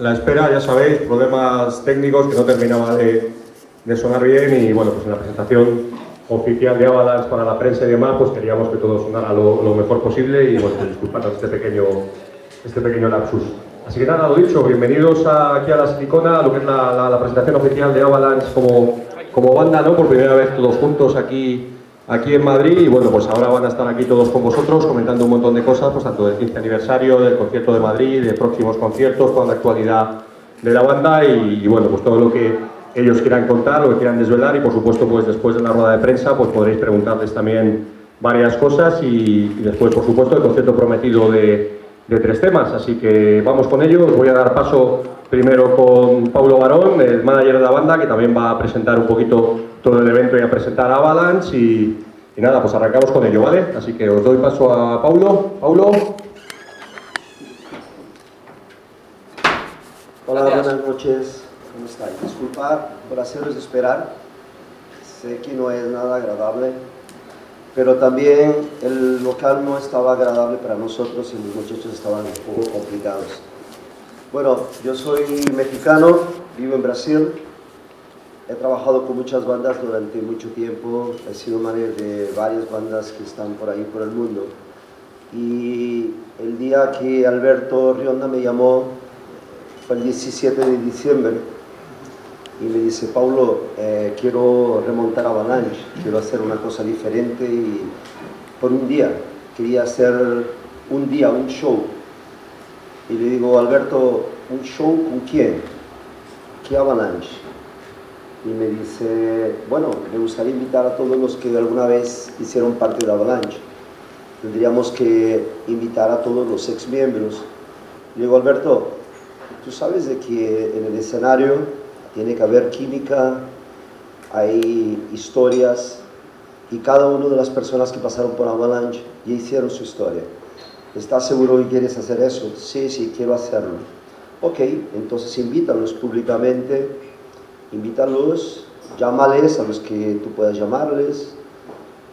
la espera, ya sabéis, problemas técnicos que no terminaba de, de sonar bien y bueno, pues en la presentación oficial de Avalanche para la prensa y demás, pues queríamos que todo sonara lo, lo mejor posible y bueno, pues disculpadnos este pequeño, este pequeño lapsus. Así que nada, lo dicho, bienvenidos a, aquí a la Silicona, a lo que es la, la, la, presentación oficial de Avalanche como, como banda, ¿no? Por primera vez todos juntos aquí, aquí en Madrid y bueno, pues ahora van a estar aquí todos con vosotros comentando un montón de cosas, pues tanto del 15 aniversario, del concierto de Madrid, de próximos conciertos, toda la actualidad de la banda y, bueno, pues todo lo que ellos quieran contar, lo que quieran desvelar y por supuesto pues después de la rueda de prensa pues podréis preguntarles también varias cosas y, y después por supuesto el concierto prometido de, de, tres temas, así que vamos con ello, os voy a dar paso primero con Paulo Barón, el manager de la banda que también va a presentar un poquito todo el evento y a presentar a Avalanche y, y nada, pues arrancamos con ello, ¿vale? Así que os doy paso a Paulo. Paulo. Hola, buenas noches. ¿Cómo estáis? Disculpad por haceros esperar. Sé que no es nada agradable, pero también el local no estaba agradable para nosotros y los muchachos estaban un poco complicados. Bueno, yo soy mexicano, vivo en Brasil. He trabajado con muchas bandas durante mucho tiempo. He sido manager de varias bandas que están por ahí, por el mundo. Y el día que Alberto Rionda me llamó, fue el 17 de diciembre, y me dice, Paulo, eh, quiero remontar Avalanche, quiero hacer una cosa diferente y por un día, quería hacer un día, un show. Y le digo, Alberto, ¿un show con quién? ¿Qué Avalanche? Y me dice, bueno, me gustaría invitar a todos los que alguna vez hicieron parte de Avalanche. Tendríamos que invitar a todos los ex miembros. Le digo, Alberto, tú sabes de que en el escenario tiene que haber química, hay historias y cada una de las personas que pasaron por Avalanche ya hicieron su historia. ¿Estás seguro que quieres hacer eso? Sí, sí, quiero hacerlo. Ok, entonces invítalos públicamente, invítalos, llámales a los que tú puedas llamarles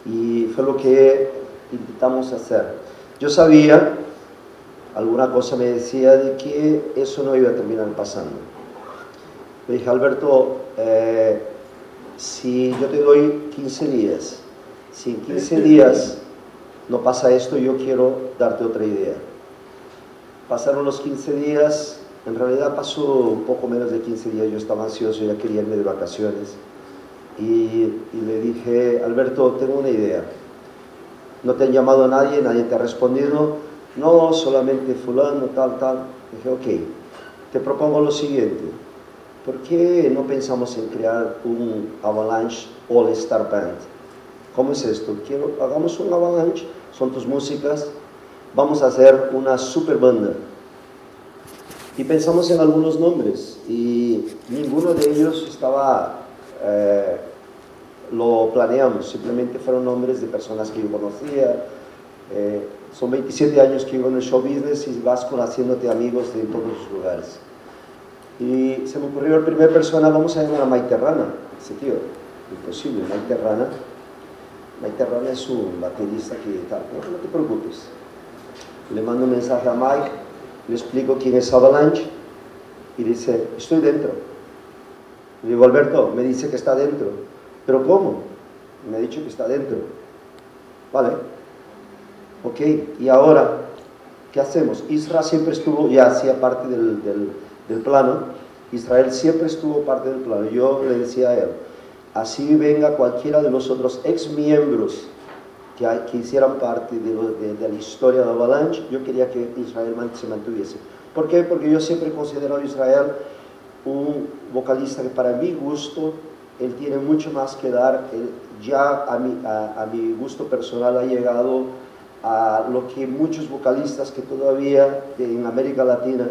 y fue lo que intentamos hacer. Yo sabía, alguna cosa me decía de que eso no iba a terminar pasando le dije, Alberto, eh, si yo te doy 15 días, si en 15 días no pasa esto, yo quiero darte otra idea. Pasaron los 15 días, en realidad pasó un poco menos de 15 días, yo estaba ansioso, ya quería irme de vacaciones. Y, y le dije, Alberto, tengo una idea. No te han llamado a nadie, nadie te ha respondido. No, solamente fulano, tal, tal. Dije, ok, te propongo lo siguiente ¿por qué no pensamos en crear un Avalanche All Star Band? ¿Cómo es esto? Quiero, hagamos un Avalanche, son tus músicas, vamos a hacer una super banda. Y pensamos en algunos nombres y ninguno de ellos estaba, eh, lo planeamos, simplemente fueron nombres de personas que yo conocía. Eh, son 27 años que vivo en el show business y vas conociéndote amigos de todos los lugares. Y se me ocurrió en primera persona, vamos a llamar a Maite Rana, ese tío, imposible, Maite Rana. Maite Rana es un baterista que tal, no, te preocupes. Le mando un mensaje a Mike, le explico quién es Avalanche y dice, estoy dentro. Le digo, Alberto, me dice que está dentro. ¿Pero cómo? Me ha dicho que está dentro. Vale. Ok, y ahora, ¿qué hacemos? Isra siempre estuvo, ya hacía parte del del plano, Israel siempre estuvo parte del plano. Yo le decía a él, así venga cualquiera de los otros ex miembros que, hicieran parte de, la historia de Avalanche, yo quería que Israel se mantuviese. ¿Por qué? Porque yo siempre he considerado a Israel un vocalista que para mi gusto, él tiene mucho más que dar, él ya a mi, a mi gusto personal ha llegado a lo que muchos vocalistas que todavía en América Latina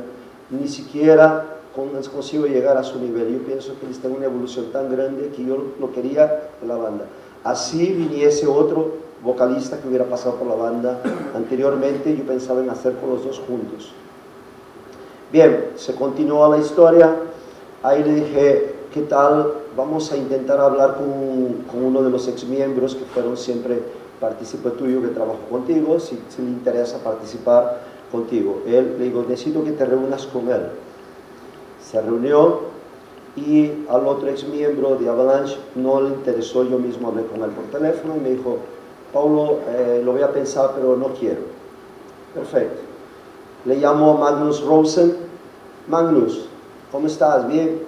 ni siquiera consigo llegar a su nivel. Yo pienso que él está en una evolución tan grande que yo lo quería en la banda. Así viniese otro vocalista que hubiera pasado por la banda anteriormente, yo pensaba en hacer con los dos juntos. Bien, se continuó la historia, ahí le dije, ¿qué tal? Vamos a intentar hablar con, uno de los ex miembros que fueron siempre partícipe tuyo, que trabajó contigo, si, si le interesa participar contigo. Él, le digo, necesito que te reúnas con él. se reunió y al otro ex miembro de Avalanche no le interesó, yo mismo hablé con él por teléfono y me dijo, Paulo, eh, lo voy a pensar pero no quiero. Perfecto. Le llamo Magnus Rosen. Magnus, ¿cómo estás? Bien.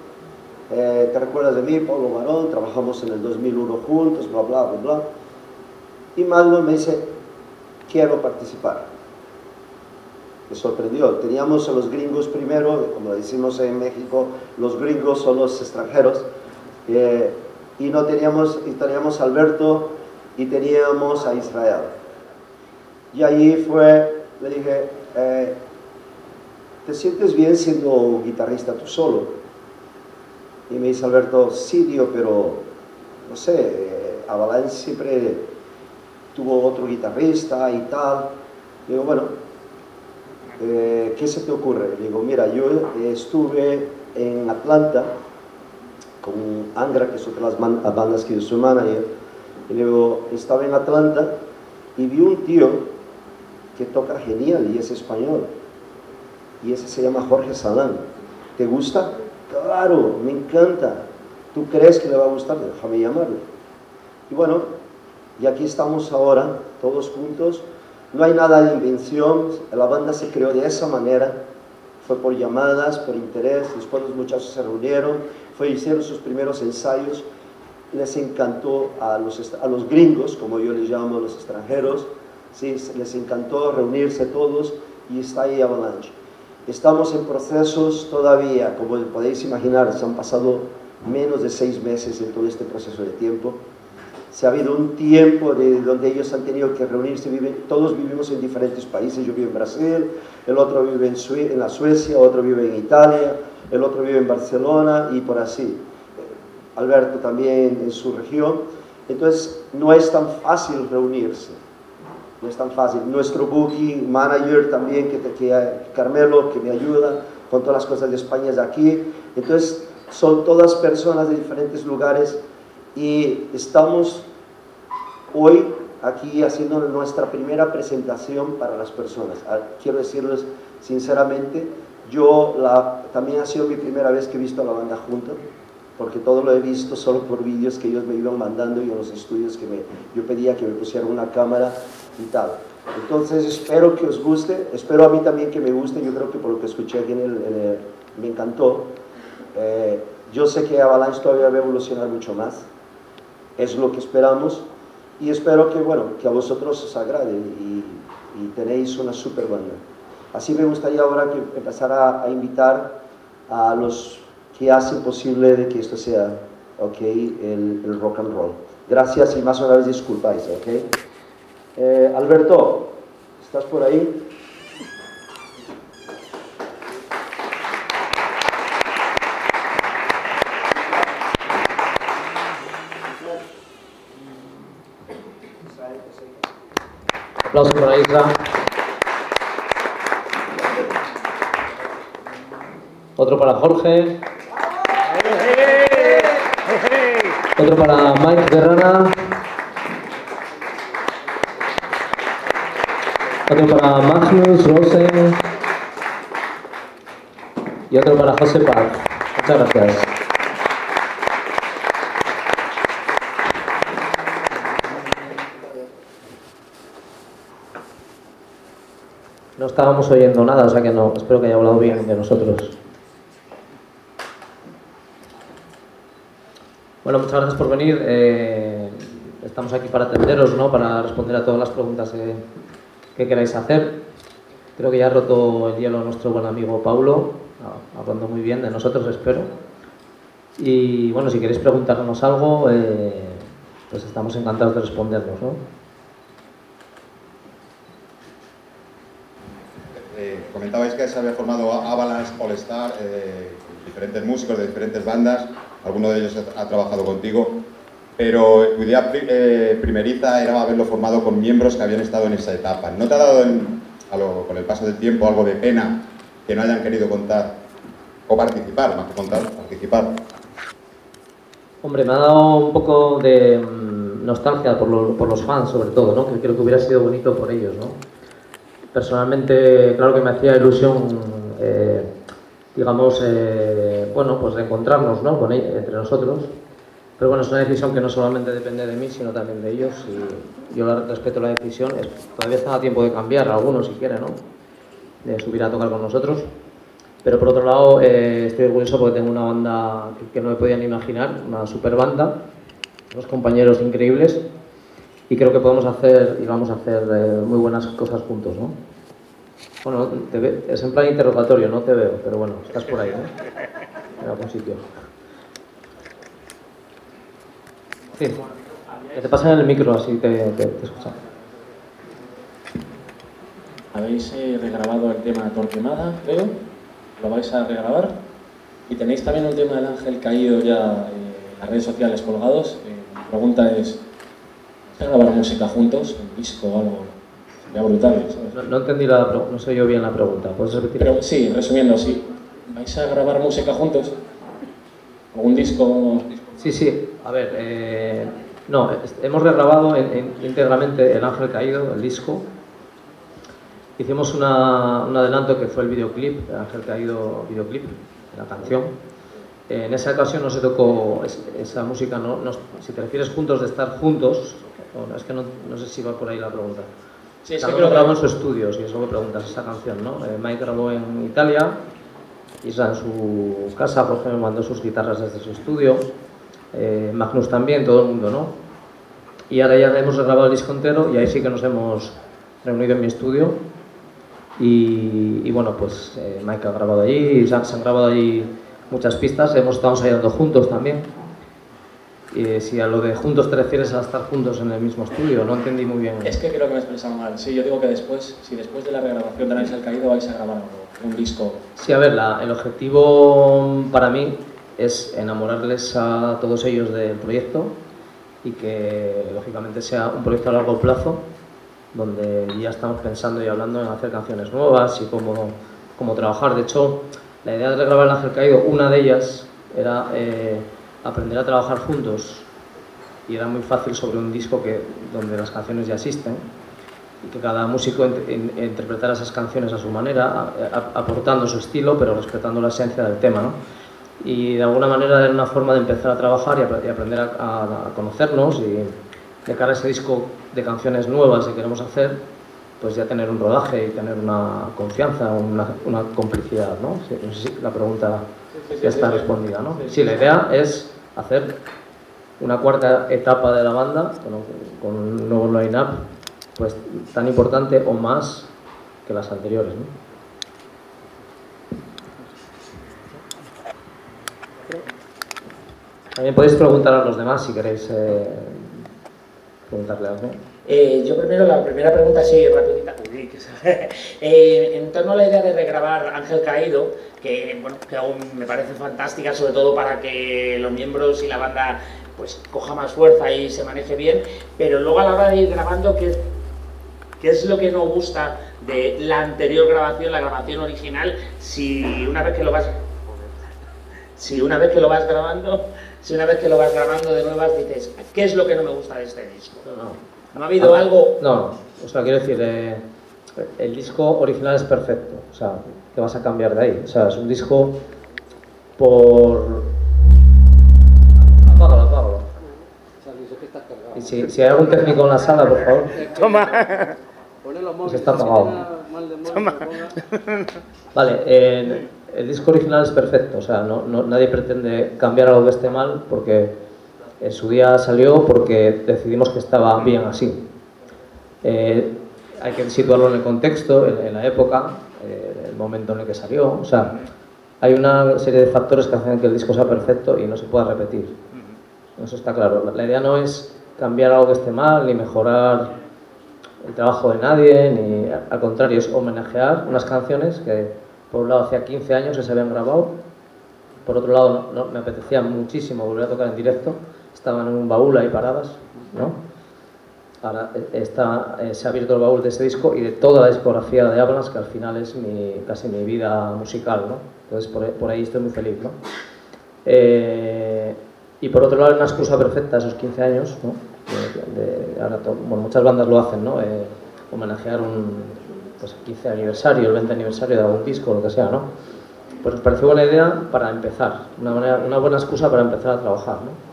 Eh, ¿Te recuerdas de mí, Paulo Barón? Trabajamos en el 2001 juntos, bla, bla, bla, bla. Y Magnus me dice, quiero participar. Me sorprendió. Teníamos a los gringos primero, como decimos en México, los gringos son los extranjeros. Eh, y no teníamos, y teníamos a Alberto y teníamos a Israel. Y ahí fue, le dije, eh, ¿te sientes bien siendo guitarrista tú solo? Y me dice Alberto, sí, tío, pero no sé, eh, Avalanche siempre tuvo otro guitarrista y tal. Digo, bueno, eh, ¿qué se te ocurre? Digo, mira, yo estuve en Atlanta con Angra, que es otra de las bandas que yo soy manager, y digo, estaba en Atlanta y vi un tío que toca genial y es español. Y ese se llama Jorge Salán. ¿Te gusta? Claro, me encanta. ¿Tú crees que le va a gustar? Déjame llamarle. Y bueno, y aquí estamos ahora, todos juntos. No hay nada de invención, la banda se creó de esa manera. Fue por llamadas, por interés, después los muchachos se reunieron, fue, hicieron sus primeros ensayos. Les encantó a los, a los gringos, como yo les llamo, a los extranjeros, ¿sí? les encantó reunirse todos y está ahí Avalanche. Estamos en procesos todavía, como podéis imaginar, se han pasado menos de seis meses en todo este proceso de tiempo. Se ha habido un tiempo de donde ellos han tenido que reunirse, viven, todos vivimos en diferentes países, yo vivo en Brasil, el otro vive en, en la Suecia, otro vive en Italia, el otro vive en Barcelona y por así. Alberto también en su región. Entonces no es tan fácil reunirse no es tan fácil. Nuestro booking manager también, que, que Carmelo, que me ayuda con todas las cosas de España, es aquí. Entonces, son todas personas de diferentes lugares y estamos hoy aquí haciendo nuestra primera presentación para las personas. Ah, quiero decirles sinceramente, yo la, también ha sido mi primera vez que he visto a la banda junta, porque todo lo he visto solo por vídeos que ellos me iban mandando y en los estudios que me, yo pedía que me pusieran una cámara y tal. Entonces espero que os guste, espero a mí también que me guste, yo creo que por lo que escuché aquí en el, me encantó. Eh, yo sé que Avalanche todavía va a evolucionar mucho más, es lo que esperamos y espero que, bueno, que a vosotros os agrade y, tenéis una super banda. Así me gustaría ahora que empezar a, invitar a los que hacen posible de que esto sea, ok, el, rock and roll. Gracias y más una vez disculpáis, ok. Eh, Alberto, ¿estás por ahí? Aplausos para Isla. Otro para Jorge. Otro para Mike Guerrana. Otro para Magnus Rosen y otro para José Park. Muchas gracias. No estábamos oyendo nada, o sea que no, espero que haya hablado bien de nosotros. Bueno, muchas gracias por venir. Eh, estamos aquí para atenderos, ¿no? para responder a todas las preguntas que, ¿Qué queráis hacer. Creo que ya ha roto el hielo nuestro buen amigo Paulo, hablando muy bien de nosotros, espero. Y bueno, si queréis preguntarnos algo, eh, pues estamos encantados de respondernos. ¿no? Eh, comentabais que se había formado Avalanche All Star, eh, diferentes músicos de diferentes bandas, alguno de ellos ha trabajado contigo pero tu idea eh, primeriza era haberlo formado con miembros que habían estado en esa etapa. ¿No te ha dado con el paso del tiempo algo de pena que no hayan querido contar o participar, más que contar, participar? Hombre, me ha dado un poco de mm, nostalgia por, los fans, sobre todo, ¿no? que creo que hubiera sido bonito por ellos. ¿no? Personalmente, claro que me hacía ilusión eh, digamos, eh, bueno, pues reencontrarnos ¿no? Con entre nosotros. Pero bueno, es una decisión que no solamente depende de mí, sino también de ellos. Y yo respeto la decisión. Todavía está a tiempo de cambiar, algunos si quieren, ¿no? De subir a tocar con nosotros. Pero por otro lado, eh, estoy orgulloso porque tengo una banda que, no me podían imaginar, una super banda, unos compañeros increíbles y creo que podemos hacer y vamos a hacer eh, muy buenas cosas juntos, ¿no? Bueno, es en plan interrogatorio, no te veo, pero bueno, estás por ahí, ¿no? En algún sitio. Sí. Que te pasen el micro así te, te, te escuchan. Habéis eh, regrabado el tema de Torquemada, creo. Lo vais a regrabar. Y tenéis también un tema del ángel caído ya en las redes sociales colgados. Eh, mi pregunta es, ¿vais a grabar música juntos? ¿Un disco o algo? Sería brutal. No, no, entendí la no sé yo bien la pregunta. ¿Puedes repetir? Pero sí, resumiendo, sí. ¿Vais a grabar música juntos? ¿O un disco? Sí, sí. A ver, eh, no, hemos regrabado en, en, íntegramente El Ángel Caído, el disco. Hicimos una, un adelanto que fue el videoclip, El Ángel Caído videoclip, la canción. En esa ocasión no se tocó es, esa música, no, no, si te refieres juntos de estar juntos, no, es que no, no, sé si va por ahí la pregunta. Sí, es que lo grabó en su estudio, si es lo que preguntas, esa canción, ¿no? Eh, Mike grabó en Italia, Isla en su casa, por ejemplo, mandó sus guitarras desde su estudio eh, Magnus también, todo el mundo, ¿no? Y ahora ya hemos grabado el disco entero y ahí sí que nos hemos reunido en mi estudio y, y bueno, pues eh, Mike ha grabado allí, se han, grabado allí muchas pistas, hemos estado ensayando juntos también. Y si a lo de juntos te refieres a estar juntos en el mismo estudio, no entendí muy bien. Es que creo que me he expresado mal. Sí, yo digo que después, si después de la regrabación de Análisis Caído vais a grabar un disco. Sí, a ver, la, el objetivo para mí es enamorarles a todos ellos del proyecto y que lógicamente sea un proyecto a largo plazo donde ya estamos pensando y hablando en hacer canciones nuevas y cómo, cómo trabajar. De hecho, la idea de grabar El Ángel Caído, una de ellas era eh, aprender a trabajar juntos y era muy fácil sobre un disco que, donde las canciones ya existen y que cada músico in, in, interpretara esas canciones a su manera, aportando su estilo, pero respetando la esencia del tema. ¿no? y de alguna manera era una forma de empezar a trabajar y, aprender a, conocernos y de cara a ese disco de canciones nuevas que queremos hacer, pues ya tener un rodaje y tener una confianza, una, complicidad, ¿no? No sé si la pregunta ya está respondida, ¿no? Sí, la idea es hacer una cuarta etapa de la banda con, un nuevo line-up pues tan importante o más que las anteriores, ¿no? También podéis preguntar a los demás si queréis eh, preguntarle algo. Eh, yo primero, la primera pregunta, sí, rapidita. eh, en torno a la idea de regrabar Ángel Caído, que, bueno, que aún me parece fantástica, sobre todo para que los miembros y la banda pues coja más fuerza y se maneje bien, pero luego a la hora de ir grabando, ¿qué, qué es lo que nos gusta de la anterior grabación, la grabación original, si una vez que lo vas si una vez que lo vas grabando si una vez que lo vas grabando de nuevas dices, ¿qué es lo que no me gusta de este disco? No, ¿No ha habido ah, algo...? No, o sea, quiero decir, eh, el disco original es perfecto, o sea, ¿qué vas a cambiar de ahí? O sea, es un disco por... Apágalo, apágalo. Y si, si hay algún técnico en la sala, por favor. Toma. Se está apagado. Toma. Vale, eh, el disco original es perfecto, o sea, no, no, nadie pretende cambiar algo que esté mal porque en su día salió porque decidimos que estaba bien así. Eh, hay que situarlo en el contexto, en, en la época, eh, el momento en el que salió, o sea, hay una serie de factores que hacen que el disco sea perfecto y no se pueda repetir. Eso está claro. La, idea no es cambiar algo que esté mal, ni mejorar el trabajo de nadie, ni al contrario, es homenajear unas canciones que por un lado, hacía 15 años que se habían grabado. Por otro lado, no, no, me apetecía muchísimo volver a tocar en directo. Estaban en un baúl ahí paradas, ¿no? Ahora eh, está, eh, se ha abierto el baúl de ese disco y de toda la discografía de Avalanche, que al final es mi, casi mi vida musical, ¿no? Entonces, por, por ahí estoy muy feliz, ¿no? Eh, y por otro lado, una excusa perfecta esos 15 años, ¿no? De, de, ahora bueno, muchas bandas lo hacen, ¿no? Eh, homenajear un, pues, el 15 aniversario, el 20 aniversario de algún disco, lo que sea, ¿no? pues nos pareció buena idea para empezar, una, manera, una buena excusa para empezar a trabajar. ¿no?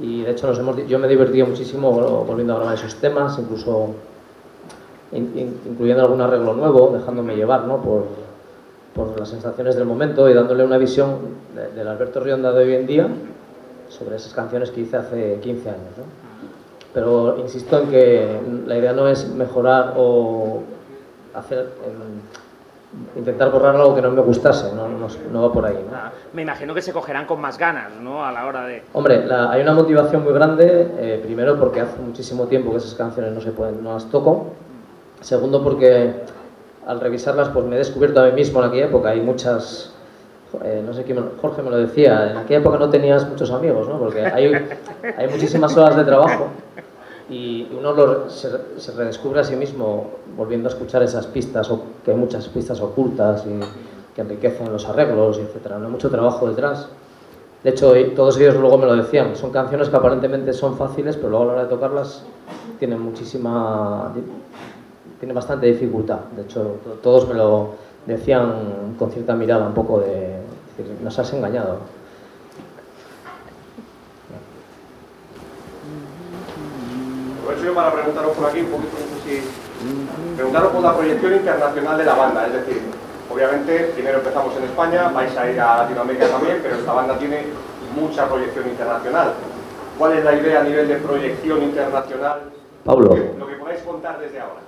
Y de hecho nos hemos, yo me he divertido muchísimo volviendo a grabar esos temas, incluso in, in, incluyendo algún arreglo nuevo, dejándome llevar ¿no? por, por las sensaciones del momento y dándole una visión de, del Alberto Rionda de hoy en día sobre esas canciones que hice hace 15 años. ¿no? Pero insisto en que la idea no es mejorar o hacer... intentar borrar algo que no me gustase, no, no, no va por ahí. ¿no? Ah, me imagino que se cogerán con más ganas, ¿no? A la hora de... Hombre, la, hay una motivación muy grande, eh, primero porque hace muchísimo tiempo que esas canciones no se pueden, no las toco. Segundo porque al revisarlas pues me he descubierto a mí mismo en aquella época, hay muchas... Eh, no sé quién, Jorge me lo decía, en aquella época no tenías muchos amigos, ¿no? Porque hay, hay muchísimas horas de trabajo y uno lo, se, se, redescubre a sí mismo volviendo a escuchar esas pistas, o que hay muchas pistas ocultas y que enriquecen los arreglos, etc. No hay mucho trabajo detrás. De hecho, todos ellos luego me lo decían, son canciones que aparentemente son fáciles, pero luego a la hora de tocarlas tienen muchísima... tienen bastante dificultad. De hecho, todos me lo decían con cierta mirada un poco de... Decir, nos has engañado. Aprovecho yo para preguntaros por aquí un poquito, no sé si... Preguntaros por la proyección internacional de la banda, es decir, obviamente primero empezamos en España, vais a ir a Latinoamérica también, pero esta banda tiene mucha proyección internacional. ¿Cuál es la idea a nivel de proyección internacional? Pablo. Lo que, lo que podáis contar desde ahora.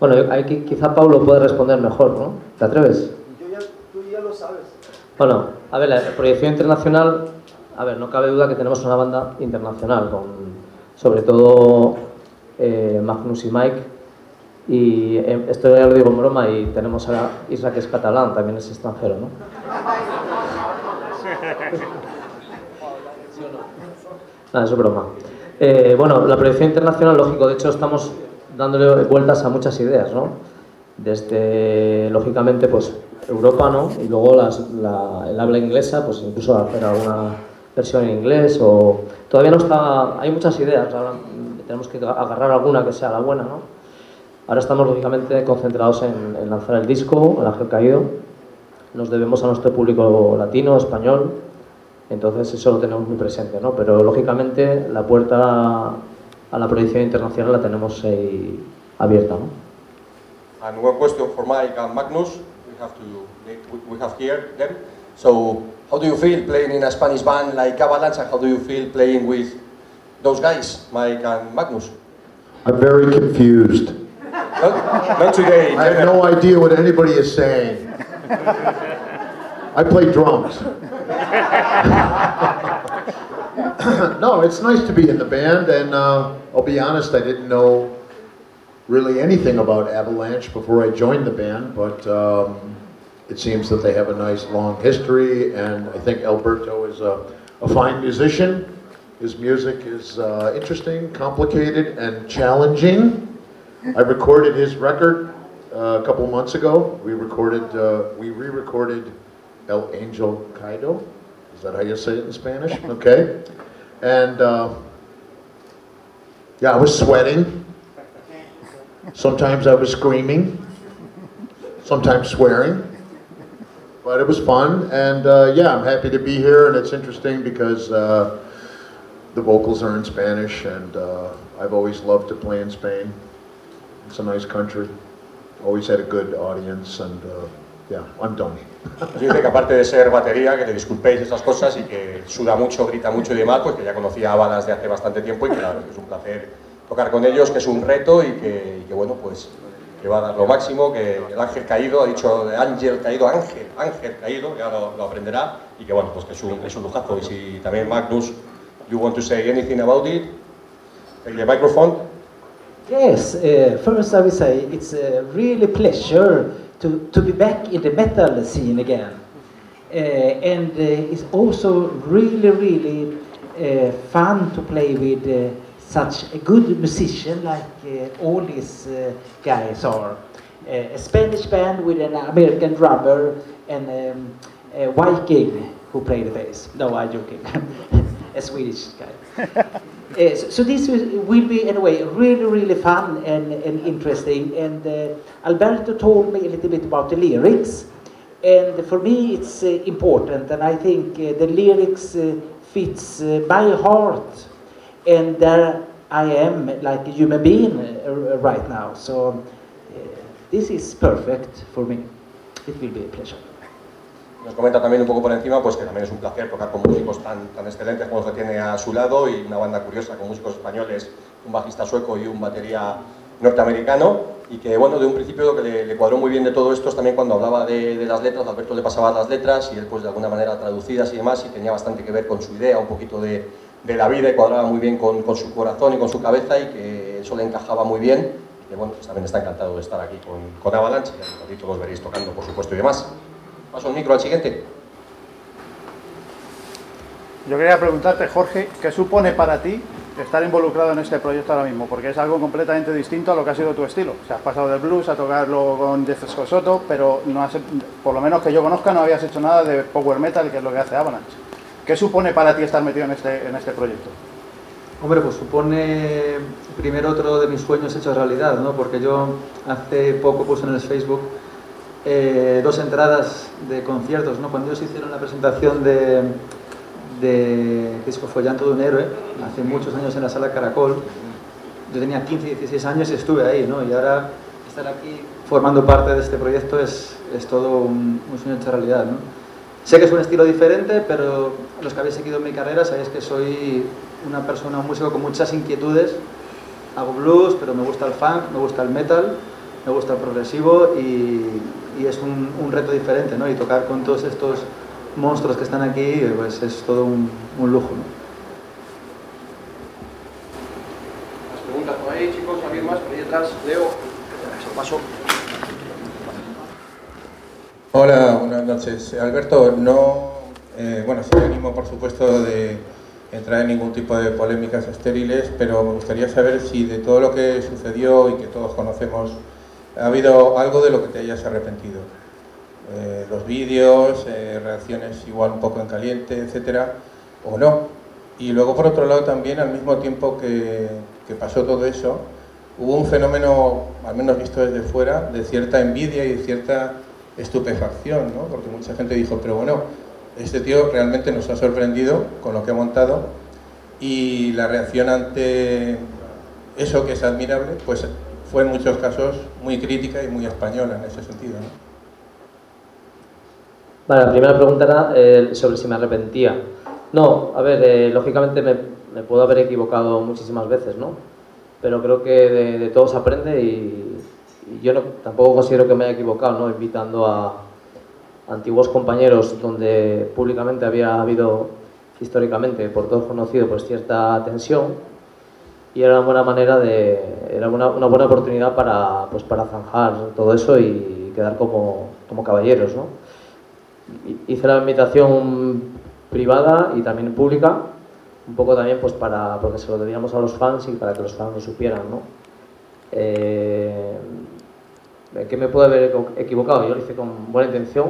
Bueno, aquí quizá Pablo puede responder mejor, ¿no? ¿Te atreves? Yo ya, tú ya lo sabes. Bueno, a ver, la proyección internacional, a ver, no cabe duda que tenemos una banda internacional, con sobre todo eh, Magnus y Mike, y eh, esto ya lo digo en broma, y tenemos a Isra que es catalán, también es extranjero, ¿no? Nada, es broma. Eh, bueno, la proyección internacional, lógico, de hecho estamos dándole vueltas a muchas ideas, ¿no? Desde, lógicamente, pues Europa, ¿no? Y luego las, la, el habla inglesa, pues incluso hacer alguna versión en inglés o... Todavía no está... Hay muchas ideas, ahora tenemos que agarrar alguna que sea la buena, ¿no? Ahora estamos, lógicamente, concentrados en, en lanzar el disco, El Ángel Caído. Nos debemos a nuestro público latino, español, entonces eso lo tenemos muy presente, ¿no? Pero, lógicamente, la puerta a la proyección internacional la tenemos ahí abierta, ¿no? And one question for Mike and Magnus. We have to we have here them. So, how do you feel playing in a Spanish band like Avalanche, and how do you feel playing with those guys, Mike and Magnus? I'm very confused. Not, not today. I have no idea what anybody is saying. I play drums. no, it's nice to be in the band, and uh, I'll be honest, I didn't know really anything about Avalanche before I joined the band, but um, it seems that they have a nice long history, and I think Alberto is a, a fine musician. His music is uh, interesting, complicated, and challenging. I recorded his record uh, a couple months ago. We recorded, uh, we re-recorded El Angel Caído. Is that how you say it in Spanish? Okay. And uh, yeah, I was sweating. Sometimes I was screaming. Sometimes swearing. But it was fun, and uh, yeah, I'm happy to be here, and it's interesting because uh, the vocals are in Spanish, and uh, I've always loved to play in Spain. It's a nice country. Always had a good audience, and uh, yeah, I'm done. Dice que aparte de ser batería, que le disculpéis esas cosas y que suda mucho, grita mucho y demás, pues que ya conocía a Balas de hace bastante tiempo y claro, que es un placer tocar con ellos, que es un reto y que, y que bueno, pues que va a dar lo máximo, que el ángel caído, ha dicho ángel caído, ángel, ángel caído, ya lo, lo, aprenderá y que bueno, pues que es un, es un lujazo. Y si también Magnus, you want to say anything about it, the microphone. Yes, uh, first I will say it's a really pleasure to, to be back in the metal scene again. Uh, and uh, it's also really, really uh, fun to play with uh, such a good musician like uh, all these guys are. a Spanish band with an American drummer and um, a Viking who played the bass. No, I'm joking. a Swedish guy. Uh, so, so, this will be, in a way, really, really fun and, and interesting. And uh, Alberto told me a little bit about the lyrics. and for me it's uh, important, and I think uh, the lyrics fits my heart, and there I am like a human being right now. So this is perfect for me. It will be a pleasure. Nos comenta también un poco por encima pues que también es un placer tocar con músicos tan, tan excelentes como los que tiene a su lado y una banda curiosa con músicos españoles, un bajista sueco y un batería norteamericano y que bueno, de un principio lo que le, le cuadró muy bien de todo esto es también cuando hablaba de, de, las letras, Alberto le pasaba las letras y él pues de alguna manera traducidas y demás y tenía bastante que ver con su idea, un poquito de, de la vida y cuadraba muy bien con, con, su corazón y con su cabeza y que eso le encajaba muy bien y bueno, pues también está encantado de estar aquí con, con Avalanche y a ratito veréis tocando por supuesto y demás. Paso el micro al siguiente. Yo quería preguntarte, Jorge, ¿qué supone para ti estar involucrado en este proyecto ahora mismo? Porque es algo completamente distinto a lo que ha sido tu estilo. O sea, has pasado del blues a tocarlo con Jeff Soto, pero no has, por lo menos que yo conozca no habías hecho nada de power metal, que es lo que hace Avalanche. ¿Qué supone para ti estar metido en este, en este proyecto? Hombre, pues supone primero otro de mis sueños hecho realidad, ¿no? Porque yo hace poco puse en el Facebook eh, dos entradas de conciertos, ¿no? Cuando ellos hicieron la presentación de, de disco Follando de un héroe, hace muchos años en la sala Caracol, yo tenía 15, 16 años y estuve ahí, ¿no? Y ahora estar aquí formando parte de este proyecto es, es todo un, un sueño hecho realidad, ¿no? Sé que es un estilo diferente, pero los que habéis seguido mi carrera sabéis que soy una persona, un músico con muchas inquietudes. Hago blues, pero me gusta el funk, me gusta el metal, me gusta el progresivo y, y es un, un, reto diferente, ¿no? Y tocar con todos estos monstruos que están aquí, pues es todo un, un lujo, ¿no? Las preguntas por ahí, chicos, ¿alguien más? Por ahí atrás, Leo. Eso paso. Hola, buenas noches. Alberto, no, eh, bueno, sin ánimo por supuesto de entrar en ningún tipo de polémicas estériles, pero me gustaría saber si de todo lo que sucedió y que todos conocemos, ha habido algo de lo que te hayas arrepentido. Eh, los vídeos, eh, reacciones igual un poco en caliente, etcétera, o no. Y luego por otro lado también, al mismo tiempo que, que pasó todo eso, hubo un fenómeno, al menos visto desde fuera, de cierta envidia y de cierta estupefacción, ¿no? porque mucha gente dijo, pero bueno, este tío realmente nos ha sorprendido con lo que ha montado y la reacción ante eso que es admirable, pues fue en muchos casos muy crítica y muy española en ese sentido. ¿no? Vale, la primera pregunta era eh, sobre si me arrepentía. No, a ver, eh, lógicamente me, me, puedo haber equivocado muchísimas veces, ¿no? Pero creo que de, de todo se aprende y, yo no, tampoco considero que me haya equivocado, ¿no? Invitando a antiguos compañeros donde públicamente había habido, históricamente, por todos conocido, pues cierta tensión y era una buena manera de, era una, una buena oportunidad para, pues para zanjar todo eso y quedar como, como caballeros, ¿no? Hice la invitación privada y también pública, un poco también pues para, porque se lo debíamos a los fans y para que los fans lo supieran, ¿no? Eh, que me puedo haber equivocado, yo lo hice con buena intención,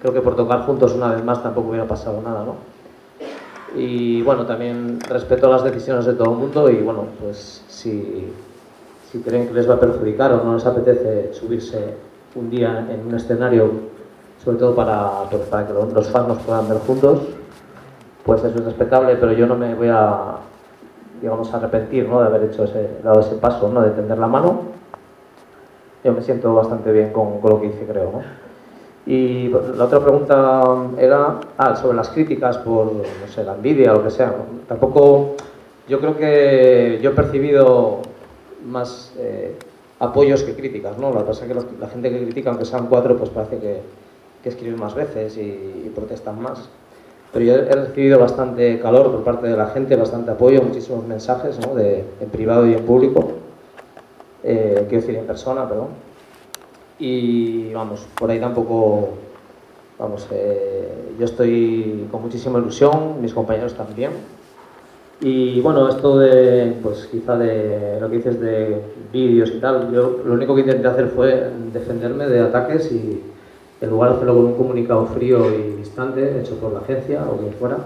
creo que por tocar juntos una vez más tampoco hubiera pasado nada, ¿no? Y bueno, también respeto las decisiones de todo el mundo y bueno, pues si, si creen que les va a perjudicar o no les apetece subirse un día en un escenario, sobre todo para, pues para que los fans nos puedan ver juntos, pues eso es respetable, pero yo no me voy a, digamos, arrepentir ¿no? de haber hecho ese, dado ese paso, ¿no? de tender la mano yo me siento bastante bien con, con lo que hice, creo. ¿no? Y la otra pregunta era ah, sobre las críticas por, no sé, la envidia o lo que sea. Tampoco, yo creo que yo he percibido más eh, apoyos que críticas, ¿no? Lo que pasa es que la gente que critica, aunque sean cuatro, pues parece que, que escriben más veces y, protestan más. Pero yo he recibido bastante calor por parte de la gente, bastante apoyo, muchísimos mensajes, ¿no? En privado y en público eh, quiero decir en persona, perdón. Y vamos, por ahí tampoco, vamos, eh, yo estoy con muchísima ilusión, mis compañeros también. Y bueno, esto de, pues quizá de lo que dices de vídeos y tal, yo lo único que intenté hacer fue defenderme de ataques y en lugar de hacerlo con un comunicado frío y distante, hecho por la agencia o quien fuera,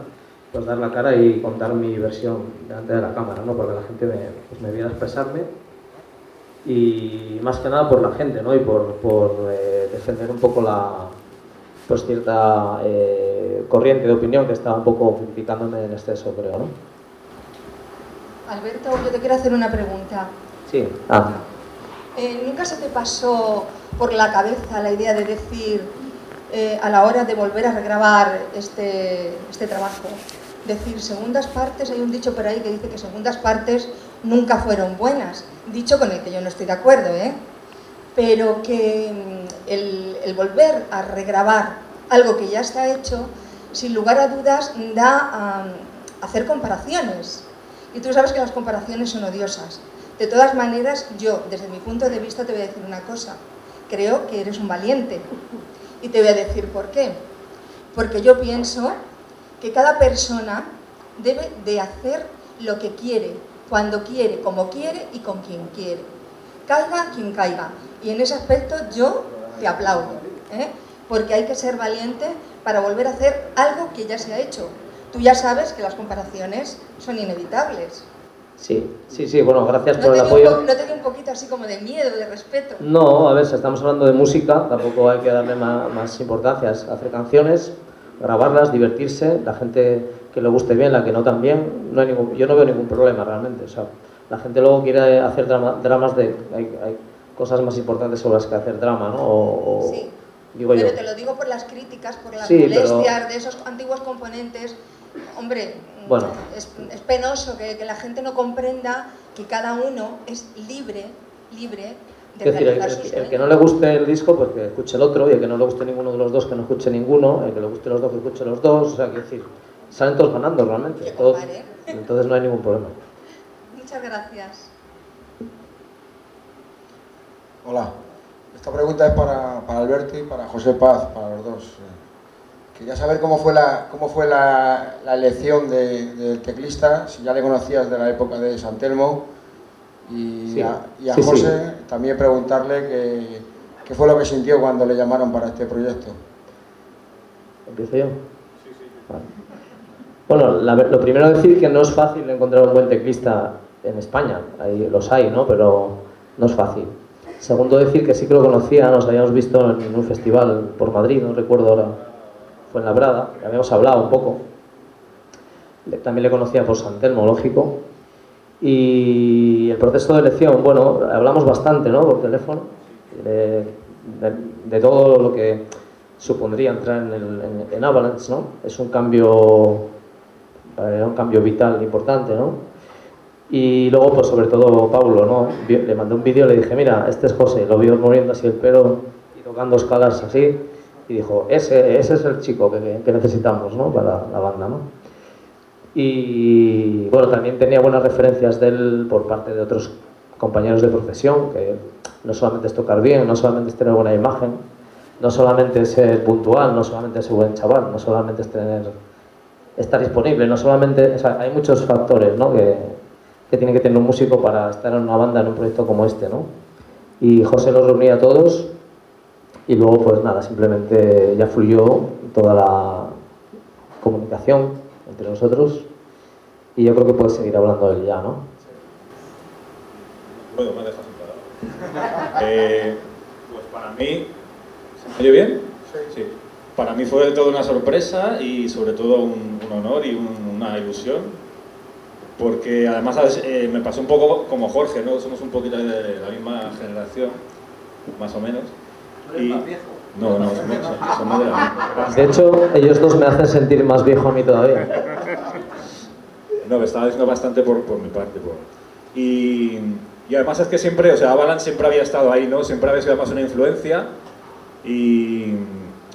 pues dar la cara y contar mi versión delante de la cámara, ¿no? Porque la gente me, pues me viera expresarme y más que nada por la gente ¿no? y por, por eh, defender un poco la, pues cierta eh, corriente de opinión que estaba un poco criticándome en exceso, creo, ¿no? Alberto, yo te quiero hacer una pregunta. Sí. Ah. Eh, ¿Nunca se te pasó por la cabeza la idea de decir, eh, a la hora de volver a regrabar este, este trabajo, decir segundas partes, hay un dicho por ahí que dice que segundas partes nunca fueron buenas, dicho con el que yo no estoy de acuerdo, ¿eh? pero que mm, el, volver a regrabar algo que ya está hecho, sin lugar a dudas, da a, a hacer comparaciones. Y tú sabes que las comparaciones son odiosas. De todas maneras, yo, desde mi punto de vista, te voy a decir una cosa. Creo que eres un valiente. Y te voy a decir por qué. Porque yo pienso que cada persona debe de hacer lo que quiere, cuando quiere, como quiere y con quien quiere. Caiga quien caiga. Y en ese aspecto yo te aplaudo. ¿eh? Porque hay que ser valiente para volver a hacer algo que ya se ha hecho. Tú ya sabes que las comparaciones son inevitables. Sí, sí, sí, bueno, gracias ¿No por el un, apoyo. po- ¿No te dio un poquito así como de miedo, de respeto? No, a ver, si estamos hablando de música, tampoco hay que darle ma- más, importancia. Es hacer canciones, grabarlas, divertirse, la gente que le guste bien, la que no también, no hay ningún, yo no veo ningún problema realmente. O sea, la gente luego quiere hacer drama- dramas de... Hay, hay cosas más importantes sobre las que hacer drama, ¿no? O, o- Sí. digo yo. Pero te lo digo por las críticas, por las Sí, pero- molestias de esos antiguos componentes. Hombre, Bueno. es, es penoso que, que la gente no comprenda que cada uno es libre, libre de Es decir, el, el- sus el que no le guste el disco, pues que escuche el otro, y el que no le guste ninguno de los dos, que no escuche ninguno, el que le guste los dos, que escuche los dos, o sea, quiero decir, salen todos ganando realmente, todos- entonces no hay ningún problema. Muchas gracias. Hola, esta pregunta es para, para Alberto y para José Paz, para los dos. Quería saber cómo fue la, cómo fue la, la elección de- del teclista, si ya le conocías de la época de San Telmo, y Sí, a, y a sí, sí. José también preguntarle que- qué fue lo que sintió cuando le llamaron para este proyecto. ¿Empiezo yo? Vale. Bueno, la- lo primero decir que no es fácil encontrar un buen teclista en España, Ahí los hay, ¿no? Pero no es fácil. Segundo decir que sí que lo conocía, nos habíamos visto en un festival por Madrid, no recuerdo ahora, fue en La Brada, habíamos hablado un poco. También le conocía por San Telmo, lógico. Y el proceso de elección, bueno, hablamos bastante, ¿no? Por teléfono, de, de- de todo lo que supondría entrar en, el, en, en Avalanche, ¿no? Es un cambio, era un cambio vital importante, ¿no? Y luego, pues sobre todo Paulo, ¿no? Le mandé un vídeo le dije, mira, este es José, lo vio moviendo así el pelo y tocando escalas así, y dijo, ese, ese es el chico que, que necesitamos, ¿no? Para la banda, ¿no? Y bueno, también tenía buenas referencias de él por parte de otros compañeros de profesión, que no solamente es tocar bien, no solamente es tener buena imagen, no solamente es ser puntual, no solamente es ser buen chaval, no solamente es tener estar disponible, no solamente, o sea, hay muchos factores ¿no? que, que tiene que tener un músico para estar en una banda, en un proyecto como este, ¿no? Y José los reunía a todos y luego pues nada, simplemente ya fluyó toda la comunicación entre nosotros y yo creo que puede seguir hablando él ya, ¿no? Bueno, me dejas parado. Eh, pues para mí, ¿se me oye bien? Sí. Para mí fue toda una sorpresa y sobre todo un, un honor y un- una ilusión, porque además. Eh, me pasó un poco como Jorge, ¿no? Somos un poquito de la misma generación, más o menos. Y- No, no, somos, somos de la misma. De hecho, ellos dos me hacen sentir más viejo a mí todavía. No, me estaba diciendo bastante por, por mi parte. por- Y, y además es que siempre, o sea, Avalanche siempre había estado ahí, ¿no? Siempre había sido además una influencia. Y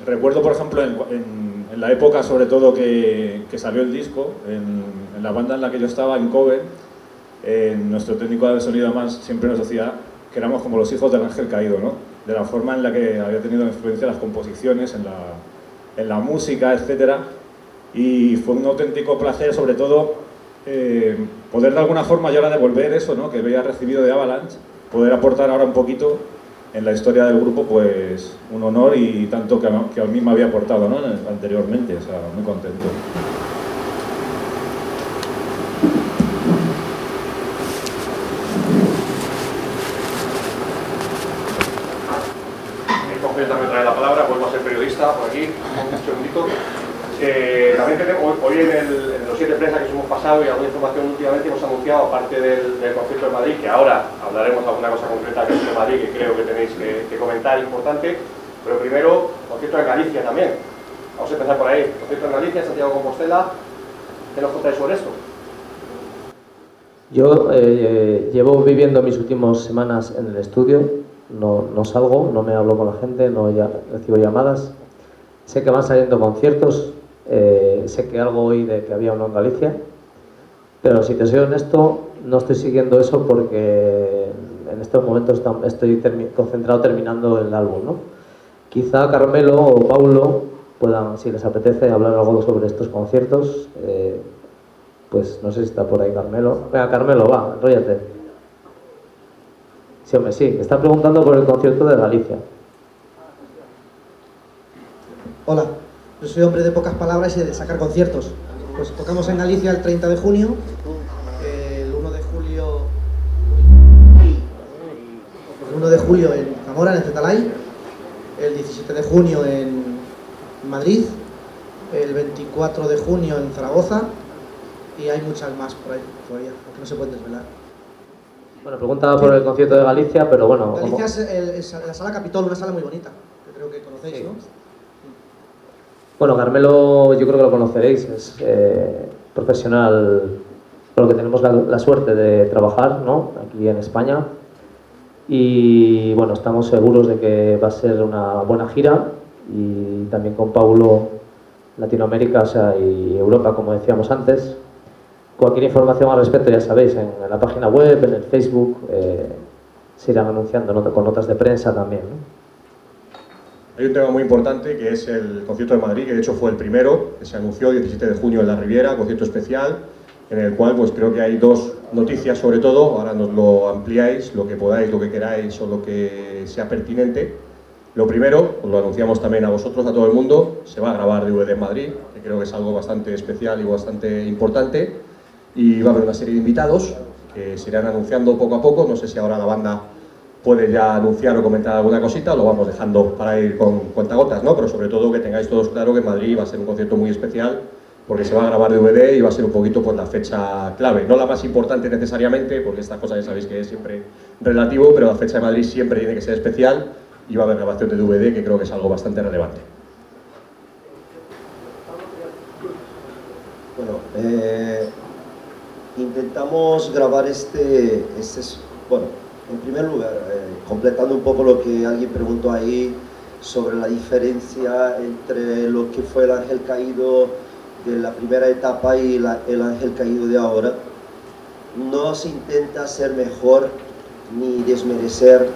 recuerdo, por ejemplo, en, la época sobre todo que, salió el disco, en, la banda en la que yo estaba, en Coven, eh, nuestro técnico de sonido además siempre nos decía que éramos como los hijos del ángel caído, ¿no? De la forma en la que había tenido influencia las composiciones, en la, música, etcétera y fue un auténtico placer, sobre todo, eh, poder de alguna forma yo ahora devolver eso ¿no? que había recibido de Avalanche, poder aportar ahora un poquito en la historia del grupo, pues un honor y tanto que a, que a mí me había aportado ¿no? anteriormente, o sea, muy contento. Me trae la palabra, vuelvo a ser periodista. por aquí, un segundito. Eh, también tenemos, hoy en, los siete prensa que hemos pasado y alguna información últimamente hemos anunciado, aparte del, del concierto de Madrid, que ahora hablaremos de alguna cosa concreta es de Madrid que creo que tenéis que, comentar, importante, pero primero, concierto en Galicia también. Vamos a empezar por ahí. Concierto en Galicia, Santiago Compostela. ¿Qué nos contáis sobre esto? Yo eh, llevo viviendo mis últimas semanas en el estudio, no, no salgo, no me hablo con la gente, no recibo llamadas. Sé que van saliendo conciertos, eh, sé que algo hoy de que había uno en Galicia, pero si te soy honesto, no estoy siguiendo eso porque en estos momentos estoy concentrado terminando el álbum. ¿no? Quizá Carmelo o Paulo puedan, si les apetece, hablar algo sobre estos conciertos. Eh, pues no sé si está por ahí Carmelo. Venga, Carmelo, va, enróllate. Sí, hombre, sí. Está preguntando por el concierto de Galicia. Hola, yo soy hombre de pocas palabras y de sacar conciertos. Pues tocamos en Galicia el 30 de junio, el 1 de julio... El 1 de julio en Zamora, en el Zetalay, el 17 de junio en Madrid, el 24 de junio en Zaragoza, y hay muchas más por ahí todavía, porque no se pueden desvelar. Bueno, preguntaba por el concierto de Galicia, pero bueno... Galicia como- es, el- es la sala Capitol, una sala muy bonita, que creo que conocéis, ¿no? Bueno, Carmelo yo creo que lo conoceréis, es eh, profesional con lo que tenemos la, suerte de trabajar ¿no? aquí en España y bueno, estamos seguros de que va a ser una buena gira y también con Paulo Latinoamérica o sea, y Europa, como decíamos antes. Cualquier información al respecto ya sabéis, en, en la página web, en el Facebook, eh, se irán anunciando con notas de prensa también. ¿no? Hay un tema muy importante que es el concierto de Madrid, que de hecho fue el primero, que se anunció el 17 de junio en la Riviera, concierto especial, en el cual pues creo que hay dos noticias sobre todo, ahora nos lo ampliáis, lo que podáis, lo que queráis o lo que sea pertinente. Lo primero, os lo anunciamos también a vosotros, a todo el mundo, se va a grabar DVD en Madrid, que creo que es algo bastante especial y bastante importante, y va a haber una serie de invitados que se irán anunciando poco a poco, no sé si ahora la banda puede ya anunciar o comentar alguna cosita, lo vamos dejando para ir con cuentagotas, ¿no? Pero sobre todo que tengáis todos claro que Madrid va a ser un concierto muy especial porque se va a grabar DVD y va a ser un poquito pues la fecha clave, no la más importante necesariamente, porque esta cosa ya sabéis que es siempre relativo, pero la fecha de Madrid siempre tiene que ser especial y va a haber grabación de DVD que creo que es algo bastante relevante. Bueno, eh, intentamos grabar este, este, es- bueno, en primer lugar, eh, completando un poco lo que alguien preguntó ahí sobre la diferencia entre lo que fue el ángel caído de la primera etapa y el ángel caído de ahora, no se intenta hacer mejor ni desmerecer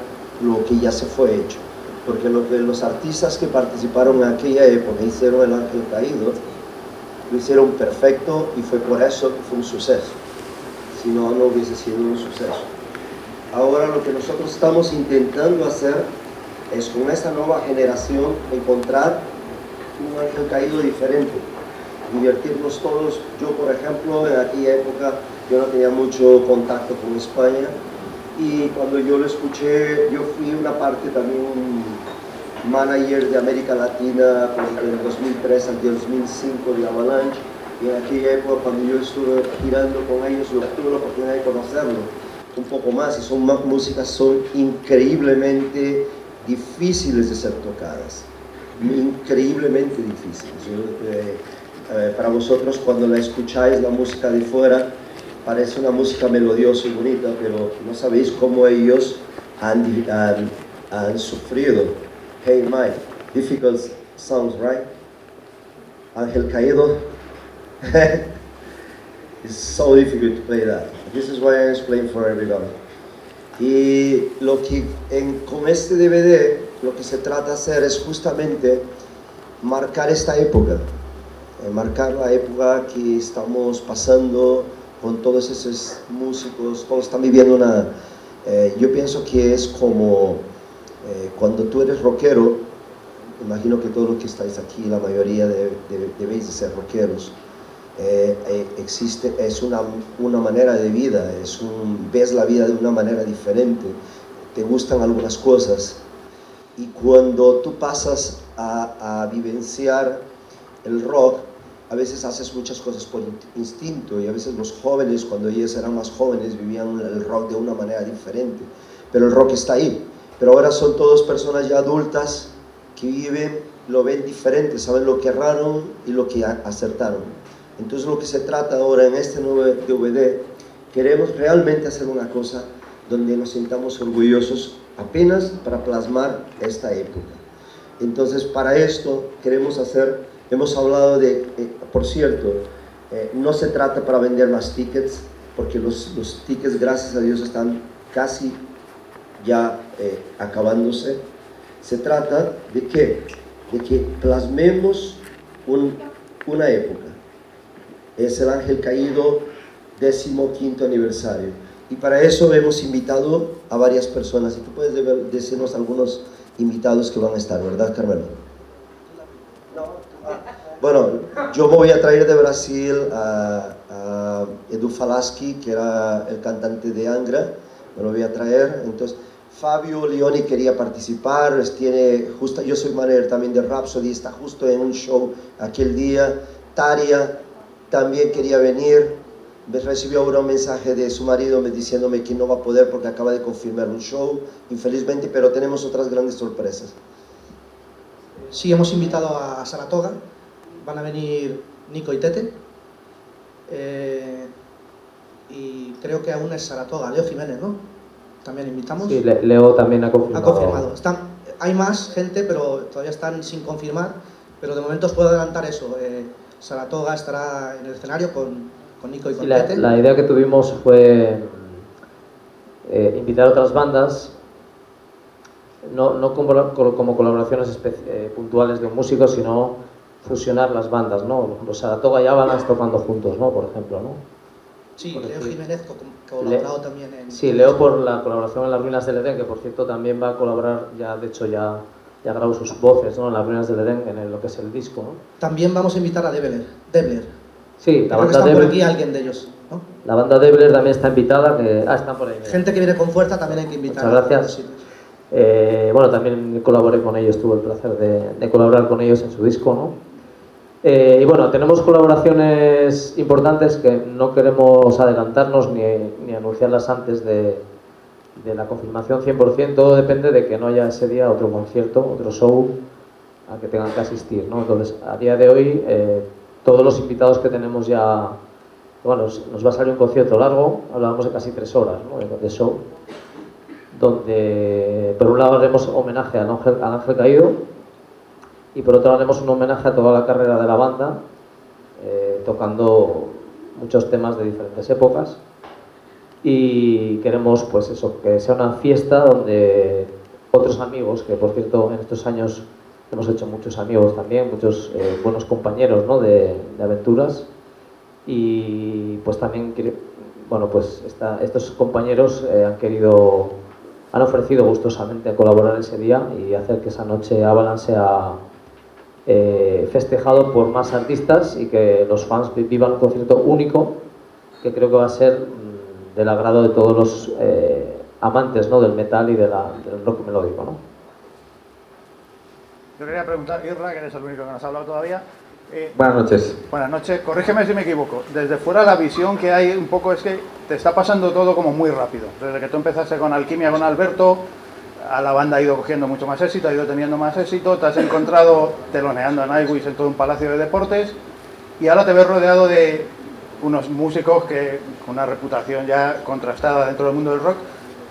lo que ya se fue hecho, porque lo que los artistas que participaron en aquella época hicieron el ángel caído, lo hicieron perfecto y fue por eso que fue un suceso. Si no, no hubiese sido un suceso. Ahora lo que nosotros estamos intentando hacer es con esta nueva generación encontrar un ángel caído diferente, divertirnos todos. Yo, por ejemplo, en aquella época yo no tenía mucho contacto con España. Y cuando yo lo escuché, yo fui una parte también un manager de América Latina pues, del 2003 al 2005 de Avalanche. Y en aquella época cuando yo estuve girando con ellos yo tuve la oportunidad de conocerlo un poco más y son más músicas son increíblemente difíciles de ser tocadas increíblemente difíciles eh, eh, para vosotros cuando la escucháis la música de fuera parece una música melodiosa y bonita pero no sabéis cómo ellos han, han, sufrido Hey Mike, difficult songs, right? Ángel Caído. it's so difficult to play that. This is why I explain for everybody. Y lo que en- con este DVD lo que se trata de hacer es justamente marcar esta época, eh, marcar la época que estamos pasando con todos esos músicos, todos están viviendo una... eh, yo pienso que es como eh, cuando tú eres rockero, imagino que todos los que estáis aquí, la mayoría de- de- debéis de ser rockeros, eh, eh, existe, es una, una manera de vida, es un, ves la vida de una manera diferente, te gustan algunas cosas y cuando tú pasas a, a vivenciar el rock, a veces haces muchas cosas por instinto y a veces los jóvenes, cuando ellos eran más jóvenes, vivían el rock de una manera diferente. Pero el rock está ahí. Pero ahora son todas personas ya adultas que viven, lo ven diferente, saben lo que erraron y lo que acertaron. Entonces lo que se trata ahora en este nuevo DVD, queremos realmente hacer una cosa donde nos sintamos orgullosos apenas para plasmar esta época. Entonces para esto queremos hacer, hemos hablado de, eh, por cierto, eh, no se trata para vender más tickets, porque los, los tickets gracias a Dios están casi ya eh, acabándose. Se trata de que, de que plasmemos un, una época. Es el ángel caído, décimo quinto aniversario. Y para eso hemos invitado a varias personas. Y tú puedes decirnos algunos invitados que van a estar, ¿verdad, Carmelo? Bueno, yo voy a traer de Brasil a, a Edu Falaschi, que era el cantante de Angra, me lo voy a traer. Entonces, Fabio Leoni quería participar, tiene justo, yo soy manager también de Rhapsody, está justo en un show aquel día. Taria también quería venir, recibió ahora un mensaje de su marido diciéndome que no va a poder porque acaba de confirmar un show, infelizmente, pero tenemos otras grandes sorpresas. Sí, hemos invitado a Saratoga, van a venir Nico y Tete, eh, y creo que aún es Saratoga, Leo Jiménez, ¿no? También invitamos. Sí, Leo también ha confirmado. Ha confirmado. Están, hay más gente, pero todavía están sin confirmar, pero de momento os puedo adelantar eso. Eh, Saratoga estará en el escenario con, con Nico y con la, Tete. la, idea que tuvimos fue eh, invitar a otras bandas, no, no como, como colaboraciones eh, puntuales de un músico, sino fusionar las bandas, ¿no? Los Saratoga y Avalanche tocando juntos, ¿no? Por ejemplo, ¿no? Sí, Leo Jiménez colaborado Le, también en... Sí, Leo por la colaboración en las ruinas del Edén, que por cierto también va a colaborar, ya de hecho ya, ya grabó sus voces ¿no? en las ruinas del Edén, en lo que es el disco. ¿no? También vamos a invitar a Debler. Debler. Sí, la Creo banda que está Debler, por aquí alguien de ellos. ¿no? La banda Debler también está invitada, que, ah, están por ahí. Mira. Gente que viene con fuerza también hay que invitar. Muchas gracias. Eh, bueno, también colaboré con ellos, tuve el placer de, de colaborar con ellos en su disco, ¿no? Eh, y bueno, tenemos colaboraciones importantes que no queremos adelantarnos ni, ni anunciarlas antes de, de, la confirmación 100%, todo depende de que no haya ese día otro concierto, otro show al que tengan que asistir. ¿no? Entonces, a día de hoy, eh, todos los invitados que tenemos ya, bueno, nos va a salir un concierto largo, hablábamos de casi tres horas ¿no? de, show, donde por un lado haremos homenaje al ángel, al ángel caído, y por otro haremos un homenaje a toda la carrera de la banda, eh, tocando muchos temas de diferentes épocas y queremos pues eso, que sea una fiesta donde otros amigos, que por cierto en estos años hemos hecho muchos amigos también, muchos eh, buenos compañeros ¿no? de, de, aventuras y pues también bueno pues esta, estos compañeros eh, han querido han ofrecido gustosamente colaborar ese día y hacer que esa noche Avalanche sea eh, festejado por más artistas y que los fans vivan un concierto único que creo que va a ser del agrado de todos los eh, amantes ¿no? del metal y de la, del rock melódico. ¿no? Yo quería preguntar, Irra, que eres el único que nos ha hablado todavía. Eh, buenas noches. Buenas noches. Corrígeme si me equivoco. Desde fuera la visión que hay un poco es que te está pasando todo como muy rápido. Desde que tú empezaste con Alquimia con Alberto, a la banda ha ido cogiendo mucho más éxito, ha ido teniendo más éxito, te has encontrado teloneando a Nightwish en todo un palacio de deportes y ahora te ves rodeado de unos músicos que con una reputación ya contrastada dentro del mundo del rock.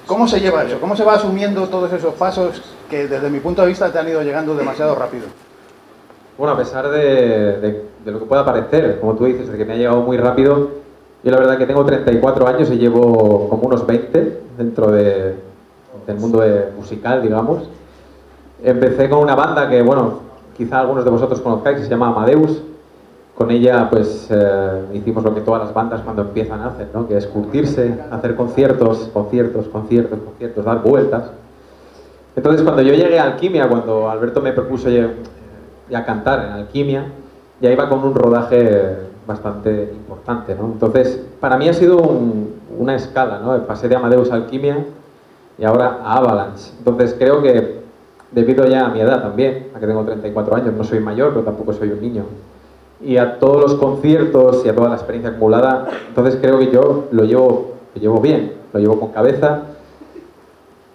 ¿Cómo se lleva eso? ¿Cómo se va asumiendo todos esos pasos que desde mi punto de vista te han ido llegando demasiado rápido? Bueno, a pesar de, de, de lo que pueda parecer, como tú dices, de que me ha llegado muy rápido, yo la verdad que tengo 34 años y llevo como unos 20 dentro de, del mundo de musical, digamos. Empecé con una banda que, bueno, quizá algunos de vosotros conozcáis, que se llama Amadeus. Con ella, pues, eh, hicimos lo que todas las bandas cuando empiezan a hacer, ¿no? Que es curtirse, hacer conciertos, conciertos, conciertos, conciertos, dar vueltas. Entonces, cuando yo llegué a Alquimia, cuando Alberto me propuso ya, cantar en Alquimia, ya iba con un rodaje bastante importante, ¿no? Entonces, para mí ha sido un, una escala, ¿no? Pasé de Amadeus a Alquimia y ahora a Avalanche. Entonces creo que debido ya a mi edad también, a que tengo 34 años, no soy mayor, pero tampoco soy un niño. Y a todos los conciertos y a toda la experiencia acumulada, entonces creo que yo lo llevo, lo llevo bien, lo llevo con cabeza.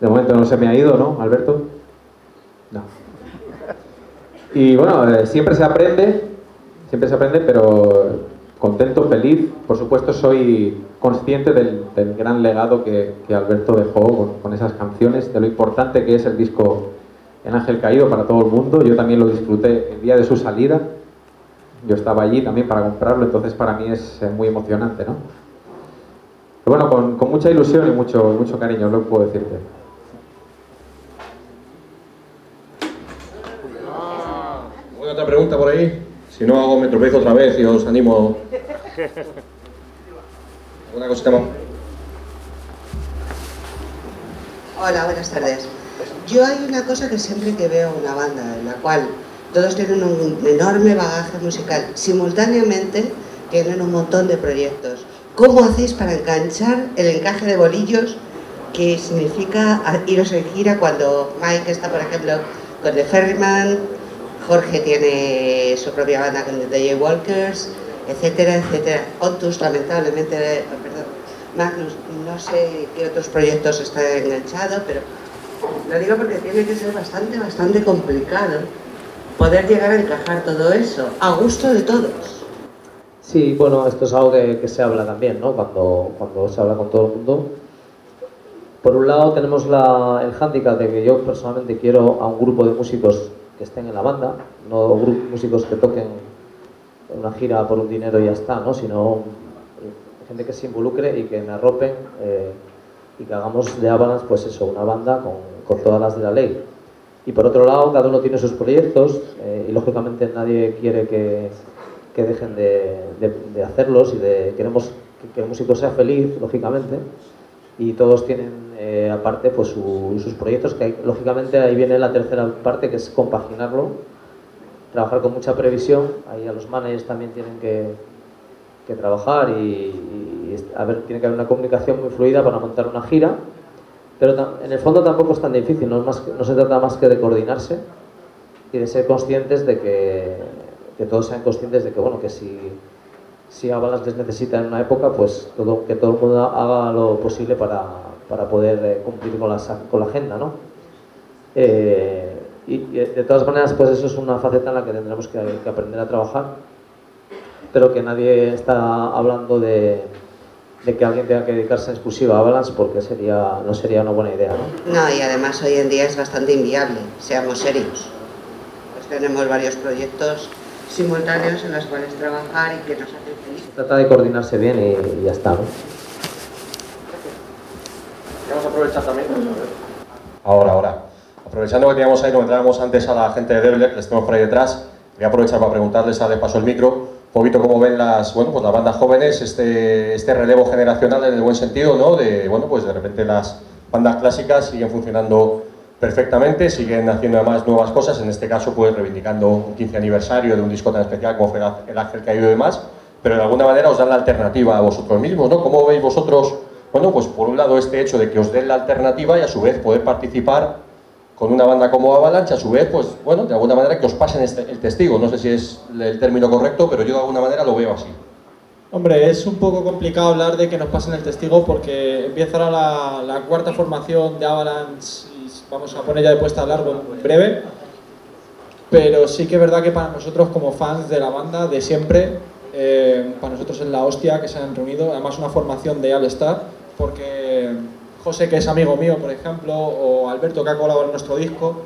De momento no se me ha ido, ¿no, Alberto? No. Y bueno, eh, siempre se aprende, siempre se aprende, pero contento, feliz. Por supuesto, soy consciente del, gran legado que, Alberto dejó con, con, esas canciones, de lo importante que es el disco El Ángel Caído para todo el mundo. Yo también lo disfruté el día de su salida. Yo estaba allí también para comprarlo, entonces para mí es eh, muy emocionante, ¿no? Pero bueno, con, con mucha ilusión y mucho, mucho cariño, lo que puedo decirte. otra pregunta por ahí? Si no hago me tropiezo otra vez y os animo. ¿Alguna cosita más? Hola, buenas tardes. Yo hay una cosa que siempre que veo una banda en la cual todos tienen un enorme bagaje musical, simultáneamente tienen un montón de proyectos. ¿Cómo hacéis para enganchar el encaje de bolillos que significa iros en gira cuando Mike está, por ejemplo, con The Ferryman, Jorge tiene su propia banda con The Walkers, etcétera, etcétera. Ontus, lamentablemente, perdón, Magnus, no sé qué otros proyectos están enganchados, pero lo digo porque tiene que ser bastante, bastante complicado poder llegar a encajar todo eso, a gusto de todos. Sí, bueno, esto es algo que, que se habla también, ¿no? Cuando, cuando se habla con todo el mundo. Por un lado tenemos la, el hándicap de que yo personalmente quiero a un grupo de músicos que estén en la banda, no músicos que toquen una gira por un dinero y ya está, ¿no? sino gente que se involucre y que me arropen eh, y que hagamos de Avalanche, pues eso, una banda con, con, todas las de la ley. Y por otro lado, cada uno tiene sus proyectos eh, y lógicamente nadie quiere que, que dejen de, de, hacerlos y de, queremos que, que el músico sea feliz, lógicamente, y todos tienen eh, aparte pues su, sus proyectos, que lógicamente ahí viene la tercera parte, que es compaginarlo, trabajar con mucha previsión, ahí a los managers también tienen que, que trabajar y, y, a ver, tiene que haber una comunicación muy fluida para montar una gira, pero en el fondo tampoco es tan difícil, no, se trata más que de coordinarse y de ser conscientes de que, todos sean conscientes de que, bueno, que si si Avalanche les necesita en una época, pues que todo el mundo haga lo posible para, para poder eh, cumplir con la, con la agenda, ¿no? Eh, y, y, de todas maneras, pues eso es una faceta en la que tendremos que, que, aprender a trabajar, pero que nadie está hablando de, de que alguien tenga que dedicarse en exclusiva a Avalanche porque sería, no sería una buena idea, ¿no? No, y además hoy en día es bastante inviable, seamos serios. Pues tenemos varios proyectos simultáneos en los cuales trabajar y que nos hacen feliz. Se trata de coordinarse bien y, y ya está, ¿no? Vamos a aprovechar también. Ahora, ahora. Aprovechando que teníamos ahí, como entrábamos antes a la gente de Debler, les tenemos por ahí detrás, voy a aprovechar para preguntarles, a de paso el micro, poquito cómo ven las, bueno, pues las bandas jóvenes, este, este relevo generacional en el buen sentido, ¿no? De, bueno, pues de repente las bandas clásicas siguen funcionando perfectamente, siguen haciendo además nuevas cosas, en este caso pues reivindicando un 15 aniversario de un disco tan especial como fue El Ángel Caído y demás, pero de alguna manera os dan la alternativa a vosotros mismos, ¿no? ¿Cómo veis vosotros, bueno, pues por un lado este hecho de que os den la alternativa y a su vez poder participar con una banda como Avalanche, a su vez, pues bueno, de alguna manera que os pasen este, el testigo, no sé si es el término correcto, pero yo de alguna manera lo veo así. Hombre, es un poco complicado hablar de que nos pasen el testigo porque empieza ahora la, la cuarta formación de Avalanche y vamos a poner ya de puesta a largo en breve. Pero sí que es verdad que para nosotros como fans de la banda de siempre, eh, para nosotros es la hostia que se han reunido, además una formación de All Star, porque José, que es amigo mío, por ejemplo, o Alberto, que ha colaborado en nuestro disco,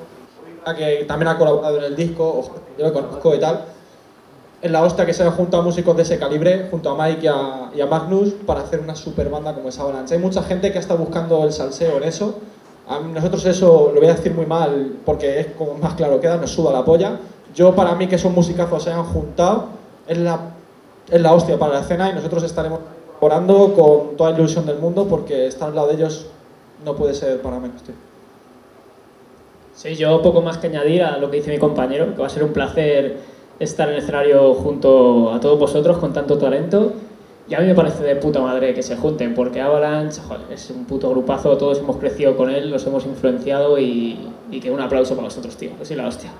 que también ha colaborado en el disco, o yo lo conozco y tal, es la hostia que se han juntado músicos de ese calibre, junto a Mike y a, Magnus, para hacer una super banda como es Avalanche. Hay mucha gente que está buscando el salseo en eso. A nosotros eso lo voy a decir muy mal, porque es como más claro queda, nos suda la polla. Yo, para mí, que esos musicazos se hayan juntado, es la, es la hostia para la escena y nosotros estaremos colaborando con toda ilusión del mundo porque estar al lado de ellos no puede ser para menos, tío. Sí, yo poco más que añadir a lo que dice mi compañero, que va a ser un placer estar en el escenario junto a todos vosotros con tanto talento Y a mí me parece de puta madre que se junten, porque Avalanche joder, es un puto grupazo, todos hemos crecido con él, los hemos influenciado y, y que un aplauso para vosotros, tío, que soy la hostia.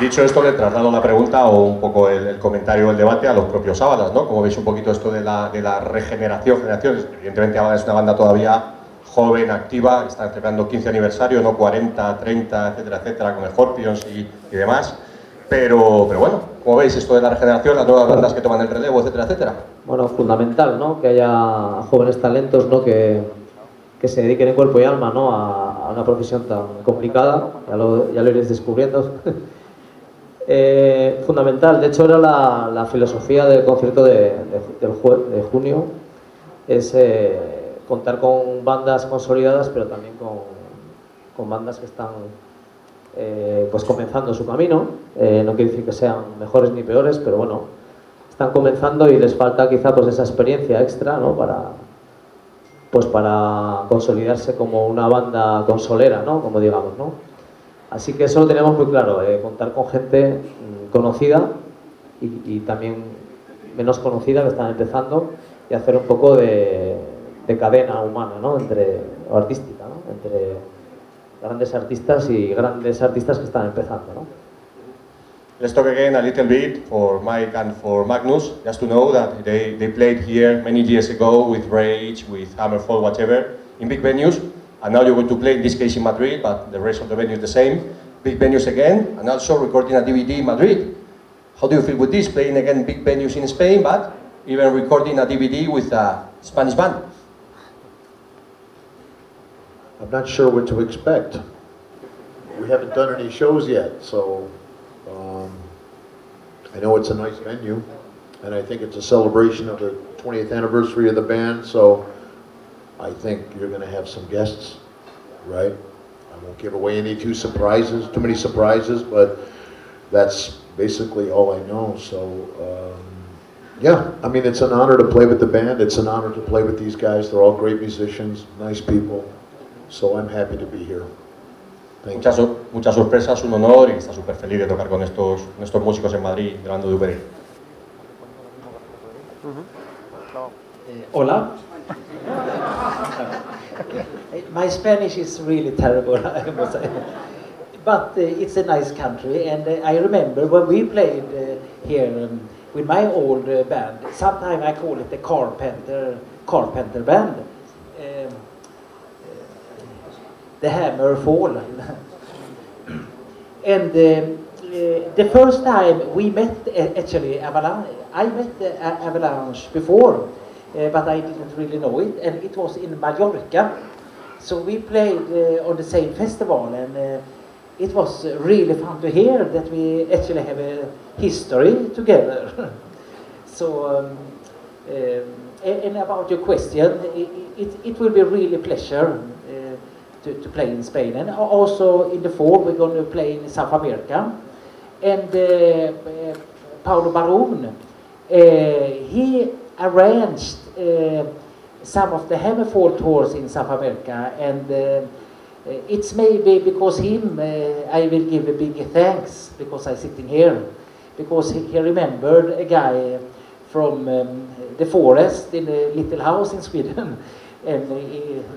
Dicho esto, le traslado la pregunta o un poco el, comentario, el debate a los propios Ábalas, ¿no? Como veis un poquito esto de la, de la regeneración, generaciones. Evidentemente Ábalas es una banda todavía joven, activa, está celebrando 15 aniversario, no 40, 30, etcétera, etcétera, con Scorpions y, y demás. Pero, pero bueno, como veis esto de la regeneración, las nuevas bandas que toman el relevo, etcétera, etcétera. Bueno, fundamental, ¿no? Que haya jóvenes talentos, ¿no? Que, que se dediquen en cuerpo y alma, ¿no? A una profesión tan complicada, ya lo, ya lo iréis descubriendo. Eh, fundamental, de hecho era la, la filosofía del concierto de, de- del de junio, es eh, contar con bandas consolidadas, pero también con, con bandas que están eh, pues comenzando su camino. Eh, no quiere decir que sean mejores ni peores, pero bueno, están comenzando y les falta quizá pues esa experiencia extra, ¿no? Para pues para consolidarse como una banda consolera, ¿no? Como digamos, ¿no? Así que eso lo tenemos muy claro, eh, contar con gente mm, conocida y, también menos conocida que están empezando y hacer un poco de, de cadena humana, ¿no? Entre, o artística, ¿no? Entre grandes artistas y grandes artistas que están empezando, ¿no? Let's talk again a little bit for Mike and for Magnus, just to know that they, they played here many years ago with Rage, with Hammerfall, whatever, in big venues, and now you're going to play, in this case in Madrid, but the rest of the venue is the same, big venues again, and also recording a DVD in Madrid. How do you feel with this, playing again big venues in Spain, but even recording a DVD with a Spanish band? I'm not sure what to expect. We haven't done any shows yet, so um, I know it's a nice venue, and I think it's a celebration of the 20th anniversary of the band, so I think you're going to have some guests, right? I won't give away any too surprises, too many surprises, but that's basically all I know. So, um, yeah, I mean, it's an honor to play with the band. It's an honor to play with these guys. They're all great musicians, nice people. So I'm happy to be here. Muchas, muchas sorpresas, un honor y está súper feliz de tocar con estos, con estos músicos en Madrid, grabando DVD. Eh, hola. My Spanish is really terrible, I must say. But uh, it's a nice country, and uh, I remember when we played uh, here um, with my old uh, band. Sometimes I call it the Carpenter Carpenter band. The Hammer Fall. and um, uh, the first time we met, uh, actually, Avalanche, I met uh, Avalanche before, uh, but I didn't really know it, and it was in Mallorca. So we played uh, on the same festival, and uh, it was uh, really fun to hear that we actually have a history together. so, um, um, and about your question, it, it, it will be really pleasure uh, to, to play in Spain. And also in the fall, we're going to play in South America. And uh, uh, Paulo Baron, uh, he arranged uh, some of the Hammerfall tours in South America. And it's maybe because him, uh, I will give a big thanks because I'm sitting here. Because he, he remembered a guy from um, the forest in a little house in Sweden. and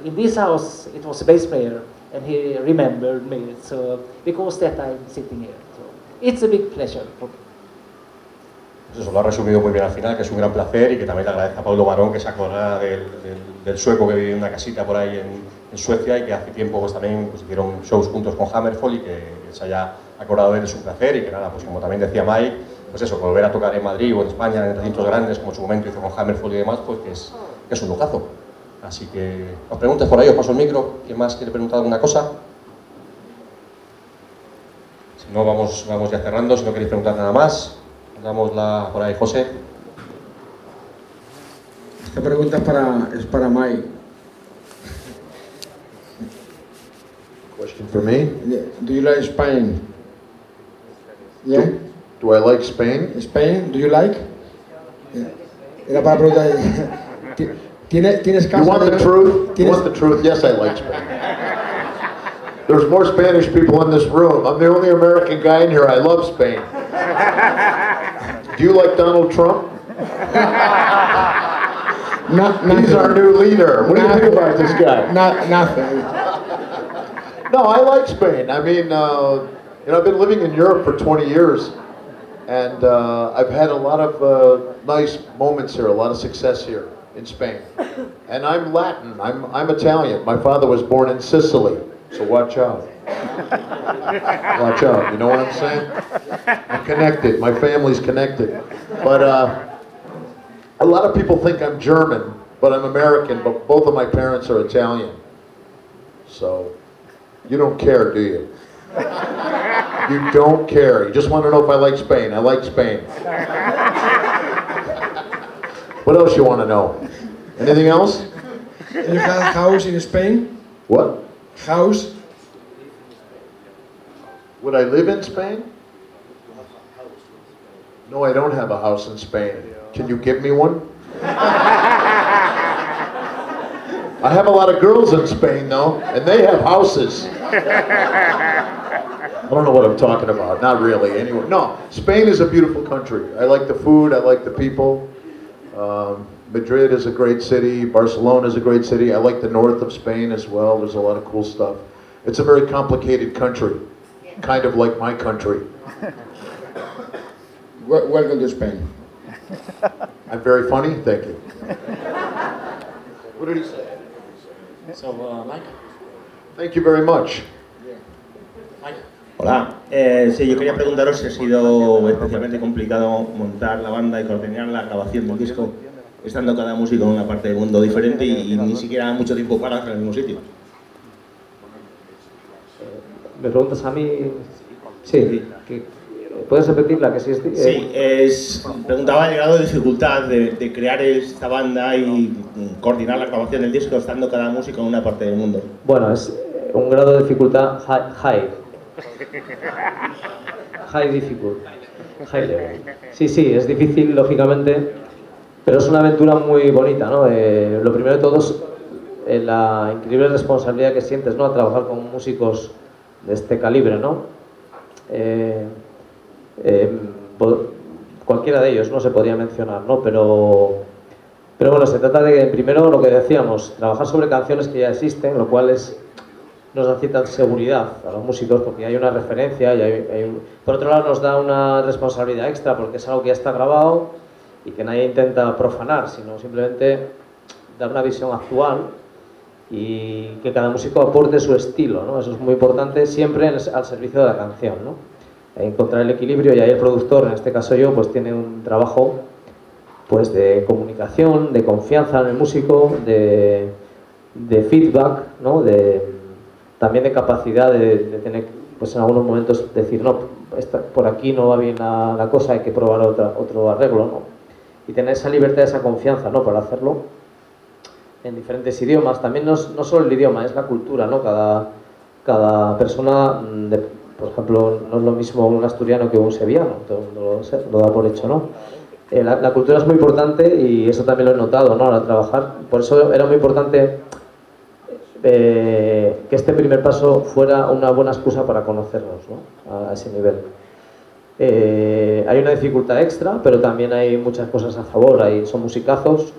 in this house, it was a bass player, and he remembered me. So because that I'm sitting here. So it's a big pleasure for me. Pues eso lo ha resumido muy bien al final, que es un gran placer y que también le agradece a Pablo Barón que se acordara del, del- del sueco que vive en una casita por ahí en, en Suecia y que hace tiempo pues también pues, hicieron shows juntos con Hammerfall y que se haya acordado de él es un placer y que nada, pues como también decía Mike, pues eso, volver a tocar en Madrid o en España en recintos grandes como en su momento hizo con Hammerfall y demás, pues que es, que es un lujazo. Así que os preguntes por ahí, os paso el micro, ¿quién más quiere preguntar alguna cosa? Si no, vamos, vamos ya cerrando, si no queréis preguntar nada más. Damos la por ahí, José. Esta pregunta es para, es para Mike. Question for me? Do you like Spain? Yeah? Do I like Spain? Spain, do you like? Yeah. Era para preguntar. Ti- ¿Tienes, tienes You casa? want the de- truth? You want the truth? Yes, I like Spain. There's more Spanish people in this room. I'm the only American guy in here. I love Spain. Do you like Donald Trump? He's our new leader. What do you think about this guy? Not, nothing. No, I like Spain. I mean, uh, you know, I've been living in Europe for 20 years, and uh, I've had a lot of uh, nice moments here, a lot of success here in Spain. And I'm Latin. I'm I'm Italian. My father was born in Sicily, so watch out. Watch out. You know what I'm saying? I'm connected. My family's connected. But uh, a lot of people think I'm German, but I'm American. But both of my parents are Italian. So you don't care, do you? You don't care. You just want to know if I like Spain. I like Spain. What else you want to know? Anything else? You have a house in Spain? What? House? Would I live in Spain? No, I don't have a house in Spain. Can you give me one? I have a lot of girls in Spain, though, and they have houses. I don't know what I'm talking about. Not really. Anyway, no. Spain is a beautiful country. I like the food. I like the people. Um, Madrid is a great city. Barcelona is a great city. I like the north of Spain as well. There's a lot of cool stuff. It's a very complicated country, kind of like my country. Welcome to Spain. I'm very funny. Thank you. What did he say? So, uh, Mike. Thank you very much. Hola, eh, sí, yo quería preguntaros si ha sido especialmente complicado montar la banda y coordinar la grabación del disco, estando cada músico en una parte del mundo diferente y, y ni siquiera mucho tiempo para en el mismo sitio. ¿Me preguntas a mí? Sí. ¿Puedes repetirla? Que si es, eh, Sí, es, preguntaba el grado de dificultad de, de crear esta banda y coordinar la grabación del disco estando cada músico en una parte del mundo. Bueno, es eh, un grado de dificultad hi- high. High difficult. High level. Sí, sí, es difícil, lógicamente, pero es una aventura muy bonita, ¿no? Eh, lo primero de todo es eh, la increíble responsabilidad que sientes, ¿no? A trabajar con músicos de este calibre, ¿no? Eh, eh, cualquiera de ellos, ¿no? Se podría mencionar, ¿no? Pero, pero bueno, se trata de, primero, lo que decíamos, trabajar sobre canciones que ya existen, lo cual es nos da cierta seguridad a los músicos porque hay una referencia y hay, hay por otro lado nos da una responsabilidad extra porque es algo que ya está grabado y que nadie intenta profanar sino simplemente dar una visión actual y que cada músico aporte su estilo ¿no? eso es muy importante siempre el- al servicio de la canción ¿no? encontrar el equilibrio y ahí el productor en este caso yo pues tiene un trabajo pues de comunicación de confianza en el músico de, de feedback ¿no? de, también de capacidad de, de tener, pues en algunos momentos decir, no, esta- por aquí no va bien la, la cosa, hay que probar otra, otro arreglo, ¿no? Y tener esa libertad, esa confianza, ¿no? Para hacerlo en diferentes idiomas. También no, no solo el idioma, es la cultura, ¿no? Cada, cada persona, mm, de- por ejemplo, no es lo mismo un asturiano que un sevillano, todo el mundo lo, lo da por hecho, ¿no? Eh, la, la cultura es muy importante y eso también lo he notado, ¿no? Al trabajar. Por eso era muy importante eh, que este primer paso fuera una buena excusa para conocernos ¿no? a ese nivel. Eh, hay una dificultad extra, pero también hay muchas cosas a favor. Hay, son musicazos.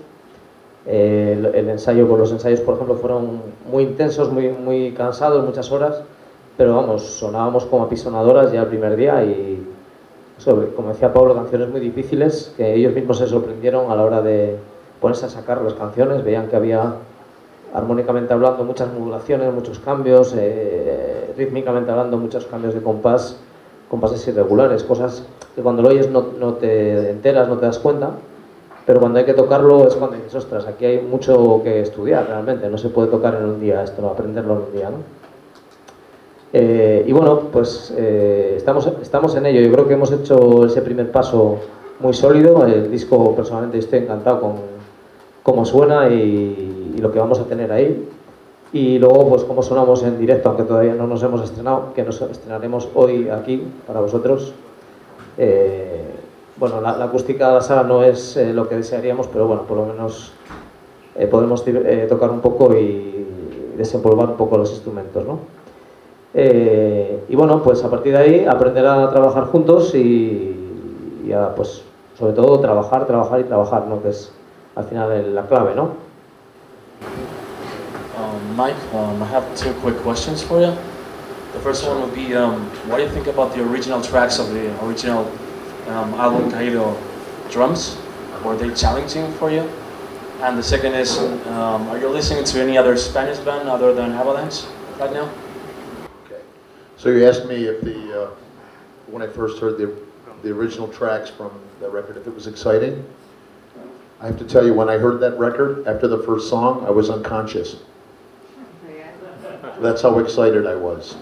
Eh, el, el ensayo, pues los ensayos, por ejemplo, fueron muy intensos, muy, muy cansados, muchas horas, pero vamos, sonábamos como apisonadoras ya el primer día y, eso, como decía Pablo, canciones muy difíciles que ellos mismos se sorprendieron a la hora de ponerse a sacar las canciones, veían que había armónicamente hablando muchas modulaciones, muchos cambios, eh, rítmicamente hablando muchos cambios de compás, compases irregulares, cosas que cuando lo oyes no, no te enteras, no te das cuenta, pero cuando hay que tocarlo es cuando dices, ostras, aquí hay mucho que estudiar realmente, no se puede tocar en un día esto, aprenderlo en un día, ¿no? Eh, y bueno, pues eh, estamos, estamos en ello, yo creo que hemos hecho ese primer paso muy sólido, el disco personalmente estoy encantado con cómo suena y, y lo que vamos a tener ahí. Y luego, pues cómo sonamos en directo, aunque todavía no nos hemos estrenado, que nos estrenaremos hoy aquí para vosotros. Eh, bueno, la, la acústica de la sala no es eh, lo que desearíamos, pero bueno, por lo menos eh, podemos eh, tocar un poco y desempolvar un poco los instrumentos, ¿no? Eh, y bueno, pues a partir de ahí aprender a trabajar juntos y, y a, pues sobre todo trabajar, trabajar y trabajar, ¿no? Que es al final la clave, ¿no? Mike, um, I have two quick questions for you. The first one would be, um, what do you think about the original tracks of the original um, album Caído drums? Were they challenging for you? And the second is, um, are you listening to any other Spanish band other than Avalanche right now? Okay. So you asked me if the, uh, when I first heard the, the original tracks from the record, if it was exciting. I have to tell you, when I heard that record, after the first song, I was unconscious. That's how excited I was.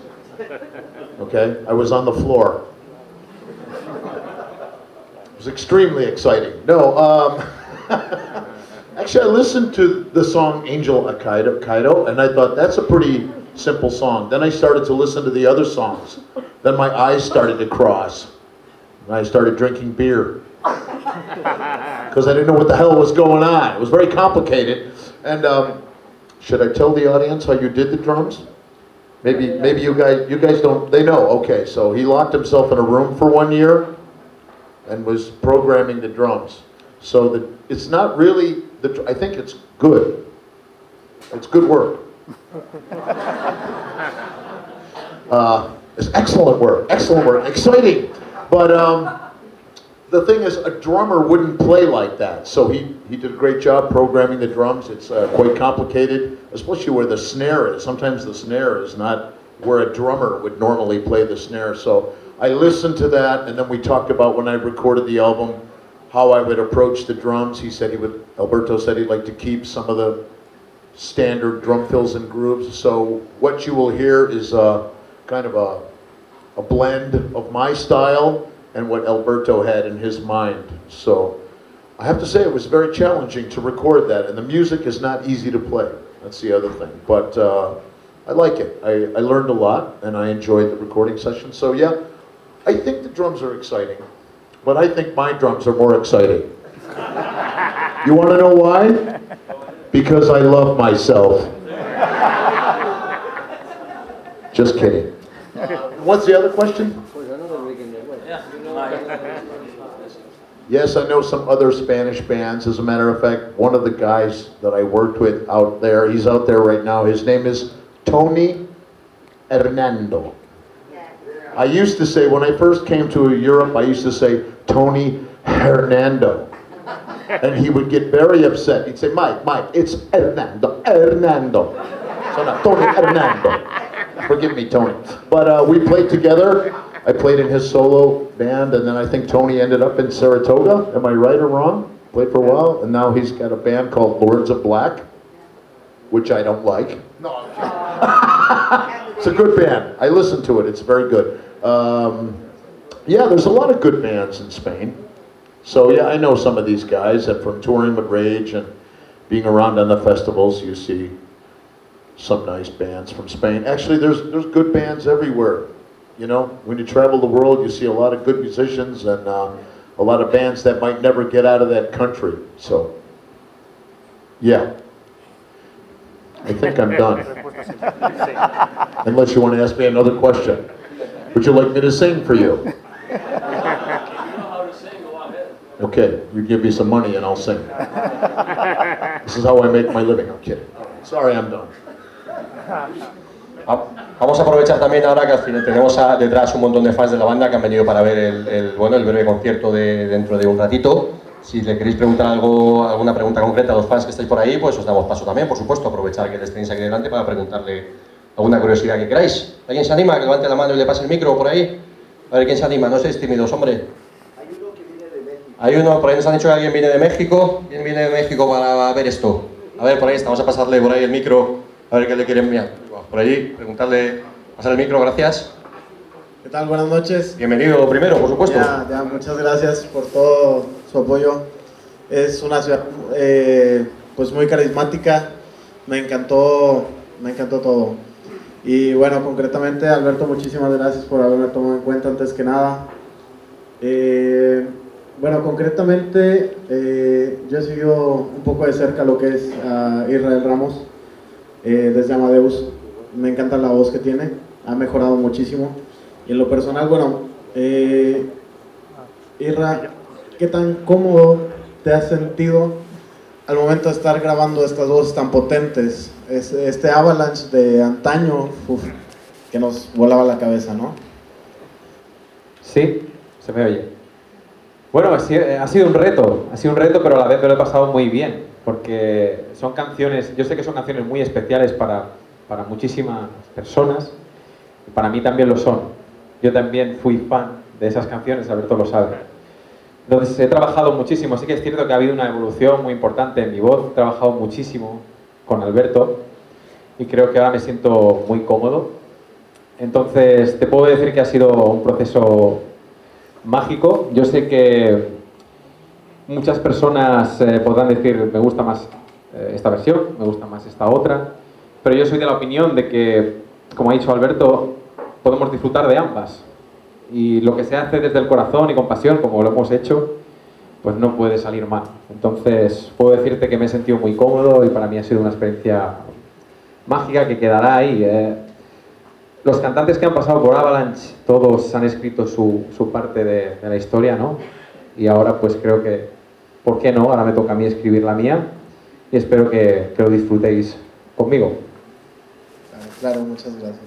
Okay? I was on the floor. It was extremely exciting. No, um, actually, I listened to the song Angel Akaido, Kaido, and I thought that's a pretty simple song. Then I started to listen to the other songs. Then my eyes started to cross. And I started drinking beer because I didn't know what the hell was going on. It was very complicated. And um, should I tell the audience how you did the drums? Maybe, maybe you guys, you guys don't. They know. Okay, so he locked himself in a room for one year and was programming the drums. So that it's not really the. I think it's good. It's good work. Uh, it's excellent work. Excellent work. Exciting, but um, the thing is, a drummer wouldn't play like that. So he, he did a great job programming the drums. It's uh, quite complicated, especially where the snare is. Sometimes the snare is not where a drummer would normally play the snare. So I listened to that, and then we talked about when I recorded the album, how I would approach the drums. He said he would, Alberto said he'd like to keep some of the standard drum fills and grooves. So what you will hear is uh, kind of a, a blend of my style and what Alberto had in his mind. So I have to say it was very challenging to record that, and the music is not easy to play. That's the other thing. But uh, I like it. I, I learned a lot, and I enjoyed the recording session. So yeah, I think the drums are exciting, but I think my drums are more exciting. You want to know why? Because I love myself. Just kidding. What's the other question? Yes, I know some other Spanish bands. As a matter of fact, one of the guys that I worked with out there, he's out there right now. His name is Tony Hernando. I used to say, when I first came to Europe, I used to say Tony Hernando. And he would get very upset. He'd say, Mike, Mike, it's Hernando, Hernando. So not Tony Hernando. Forgive me, Tony. But uh, we played together. I played in his solo band, and then I think Tony ended up in Saratoga. Am I right or wrong? Played for a while, and now he's got a band called Lords of Black, which I don't like. No, it's a good band. I listen to it. It's very good. Um, yeah, there's a lot of good bands in Spain. So yeah, I know some of these guys that from touring with Rage and being around on the festivals, you see some nice bands from Spain. Actually, there's there's good bands everywhere. You know, when you travel the world, you see a lot of good musicians and uh, a lot of bands that might never get out of that country. So, yeah. I think I'm done. Unless you want to ask me another question. Would you like me to sing for you? Okay, you give me some money and I'll sing. This is how I make my living. I'm kidding. Sorry, I'm done. Vamos a aprovechar también ahora que tenemos a- detrás un montón de fans de la banda que han venido para ver el, el, bueno, el breve concierto de, dentro de un ratito. Si le queréis preguntar algo, alguna pregunta concreta a los fans que estáis por ahí, pues os damos paso también, por supuesto, aprovechar que les tenéis aquí delante para preguntarle alguna curiosidad que queráis. ¿Alguien se anima? Que levante la mano y le pase el micro por ahí. A ver quién se anima, no seáis tímidos, hombre. Hay uno, por ahí nos han dicho que alguien viene de México. ¿Quién viene de México para ver esto? A ver, por ahí, vamos a pasarle por ahí el micro, a ver qué le quieren enviar. Por allí, preguntarle, pasar el micro, gracias. ¿Qué tal? Buenas noches. Bienvenido primero, por supuesto. Ya, ya, muchas gracias por todo su apoyo. Es una ciudad eh, pues muy carismática. Me encantó, me encantó todo. Y bueno, concretamente, Alberto, muchísimas gracias por haberme tomado en cuenta antes que nada. Eh, bueno, concretamente, eh, yo he seguido un poco de cerca lo que es a Israel Ramos eh, desde Amadeus. Me encanta la voz que tiene ha mejorado muchísimo. Y en lo personal, bueno, eh, Irra, ¿qué tan cómodo te has sentido al momento de estar grabando estas voces tan potentes? Es- Este Avalanche de antaño, que nos volaba la cabeza, ¿no? Sí, se me oye. Bueno, ha sido un reto, ha sido un reto, pero a la vez me lo he pasado muy bien, porque son canciones, yo sé que son canciones muy especiales para, para muchísimas personas, y para mí también lo son. Yo también fui fan de esas canciones, Alberto lo sabe. Entonces he trabajado muchísimo, sí que es cierto que ha habido una evolución muy importante en mi voz, he trabajado muchísimo con Alberto y creo que ahora me siento muy cómodo. Entonces te puedo decir que ha sido un proceso mágico. Yo sé que muchas personas eh, podrán decir me gusta más eh, esta versión, me gusta más esta otra, pero yo soy de la opinión de que, como ha dicho Alberto, podemos disfrutar de ambas. Y lo que se hace desde el corazón y con pasión, como lo hemos hecho, pues no puede salir mal. Entonces, puedo decirte que me he sentido muy cómodo y para mí ha sido una experiencia mágica que quedará ahí. eh. Los cantantes que han pasado por Avalanche, todos han escrito su, parte de, de la historia, ¿no? Y ahora pues creo que, ¿por qué no? Ahora me toca a mí escribir la mía y espero que, que lo disfrutéis conmigo. Claro, muchas gracias.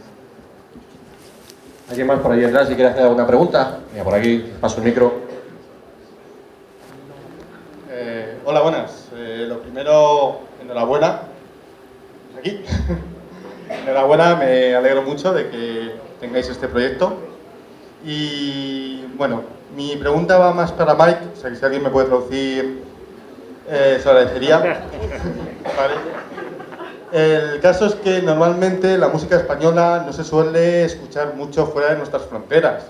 ¿Alguien más por ahí atrás si quiere hacer alguna pregunta? Mira, por aquí, paso el micro. Eh, hola, buenas. Eh, lo primero, enhorabuena. Aquí. enhorabuena, me alegro mucho de que tengáis este proyecto. Y bueno, mi pregunta va más para Mike, o sea que si alguien me puede traducir, eh, se lo agradecería. Vale. El caso es que normalmente la música española no se suele escuchar mucho fuera de nuestras fronteras.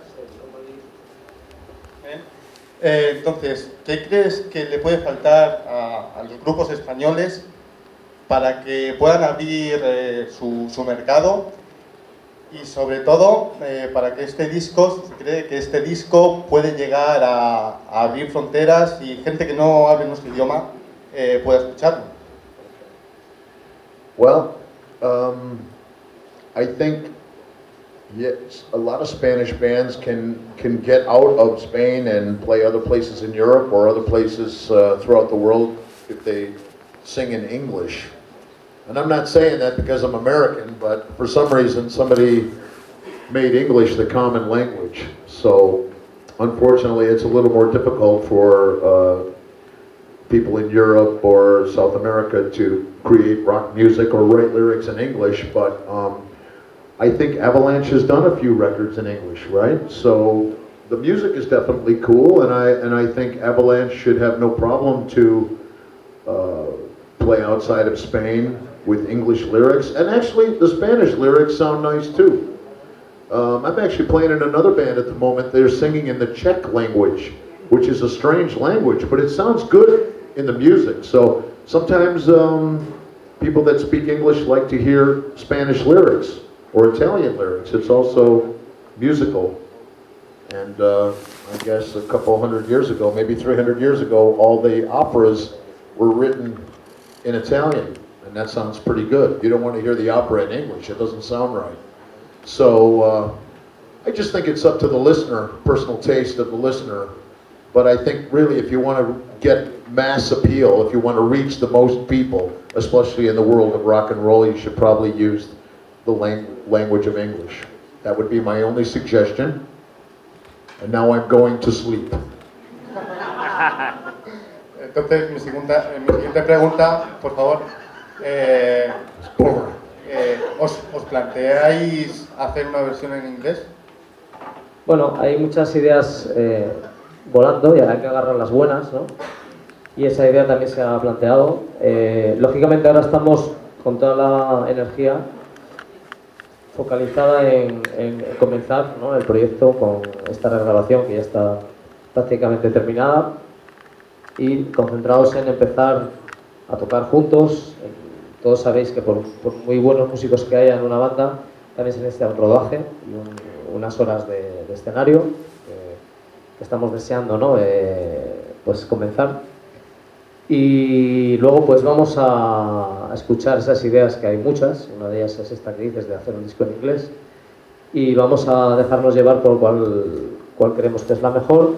Eh, entonces, ¿qué crees que le puede faltar a, a los grupos españoles para que puedan abrir eh, su, su mercado? Y sobre todo, eh, para que este disco, se cree que este disco puede llegar a, a abrir fronteras y gente que no hable nuestro idioma eh, pueda escucharlo. Well, um, I think yes, a lot of Spanish bands can can get out of Spain and play other places in Europe or other places uh, throughout the world if they sing in English. And I'm not saying that because I'm American, but for some reason somebody made English the common language. So unfortunately, it's a little more difficult for uh, people in Europe or South America to create rock music or write lyrics in English, but um, I think Avalanche has done a few records in English, right? So the music is definitely cool, and I and I think Avalanche should have no problem to uh, play outside of Spain with English lyrics, and actually the Spanish lyrics sound nice too. Um, I'm actually playing in another band at the moment. They're singing in the Czech language, which is a strange language, but it sounds good in the music. So sometimes um, people that speak English like to hear Spanish lyrics or Italian lyrics. It's also musical. And uh, I guess a couple hundred years ago, maybe 300 years ago, all the operas were written in Italian. And that sounds pretty good. You don't want to hear the opera in English, it doesn't sound right. So uh, I just think it's up to the listener, personal taste of the listener. But I think really, if you want to get mass appeal, if you want to reach the most people, especially in the world of rock and roll, you should probably use the lang- language of English. That would be my only suggestion. And now I'm going to sleep. Entonces, mi, segunda, eh, mi siguiente pregunta, por favor. eh, eh, ¿os, ¿Os planteáis hacer una versión en inglés? Bueno, hay muchas ideas eh, volando y hay que agarrar las buenas, ¿no? Y esa idea también se ha planteado. Eh, lógicamente ahora estamos con toda la energía focalizada en, en comenzar ¿no? el proyecto con esta regrabación que ya está prácticamente terminada y concentrados en empezar a tocar juntos. Todos sabéis que por, por muy buenos músicos que haya en una banda, también se necesita un rodaje y un- unas horas de, de escenario estamos deseando ¿no? Eh, pues comenzar. Y luego pues vamos a, escuchar esas ideas que hay muchas, una de ellas es esta que dices de hacer un disco en inglés y vamos a dejarnos llevar por cuál, cuál creemos que es la mejor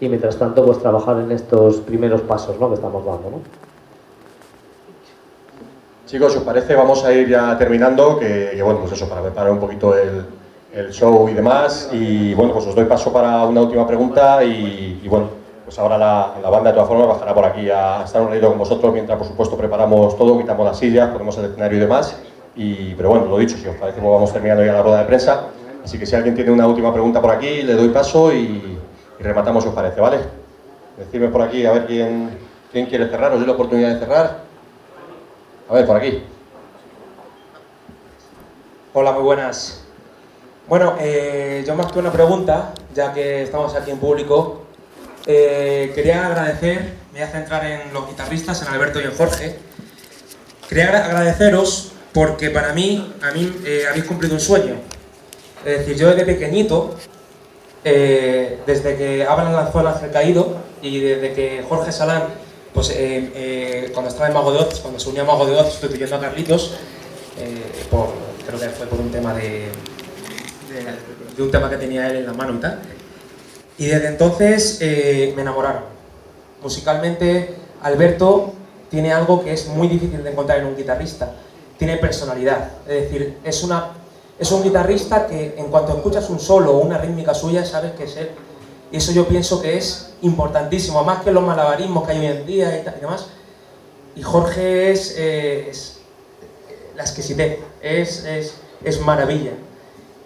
y mientras tanto pues trabajar en estos primeros pasos ¿no? que estamos dando. ¿no? Chicos, os parece, vamos a ir ya terminando, que, que, bueno, pues eso, para preparar un poquito el, el, show y demás. Y bueno, pues os doy paso para una última pregunta y, bueno, pues ahora la, banda de todas formas bajará por aquí a estar un ratito con vosotros mientras por supuesto preparamos todo, quitamos las sillas, ponemos el escenario y demás. Y, pero bueno, lo dicho, si os parece, pues vamos terminando ya la rueda de prensa. Así que si alguien tiene una última pregunta por aquí, le doy paso y, y rematamos si os parece, ¿vale? Decidme por aquí a ver quién, quién quiere cerrar, os doy la oportunidad de cerrar. A ver, por aquí. Hola, muy buenas. Bueno, eh, yo más que una pregunta, ya que estamos aquí en público, eh, quería agradecer, me voy a centrar en los guitarristas, en Alberto y en Jorge. Quería agradeceros porque para mí, a mí eh, habéis cumplido un sueño. Es decir, yo desde pequeñito, desde que Abraham lanzó el ángel caído y desde que Jorge Salán pues cuando estaba en Mago de Oz, cuando se unió a Mago de Oz, sustituyendo a Carlitos, creo que fue por un tema de, de, un tema que tenía él en la mano y tal. Y desde entonces me enamoraron. Musicalmente, Alberto tiene algo que es muy difícil de encontrar en un guitarrista. Tiene personalidad. Es decir, es, una, es un guitarrista que en cuanto escuchas un solo o una rítmica suya, sabes que es él. Y eso yo pienso que es importantísimo, más que los malabarismos que hay hoy en día y, demás. Y Jorge es, eh, es la exquisitez, es, es, es, maravilla.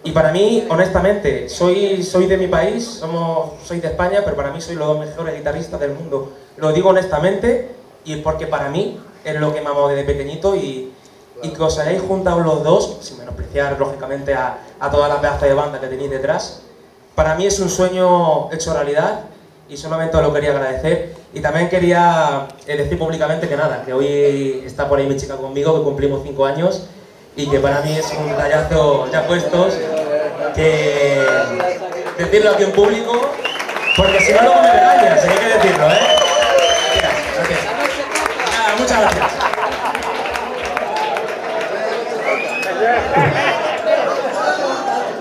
Y para mí, honestamente, soy, soy de mi país, somos, soy de España, pero para mí soy los dos mejores guitarristas del mundo. Lo digo honestamente y porque para mí es lo que me amado desde pequeñito y, y que os hayáis juntado los dos, sin menospreciar lógicamente a, a todas las pedazos de banda que tenéis detrás, para mí es un sueño hecho realidad y solamente os lo quería agradecer. Y también quería eh, decir públicamente que nada, que hoy está por ahí mi chica conmigo, que cumplimos cinco años y que para mí es un tallazo ya puestos, que decirlo aquí en público, porque si no luego me regañas, hay que decirlo, ¿eh? Gracias. Nada, muchas gracias.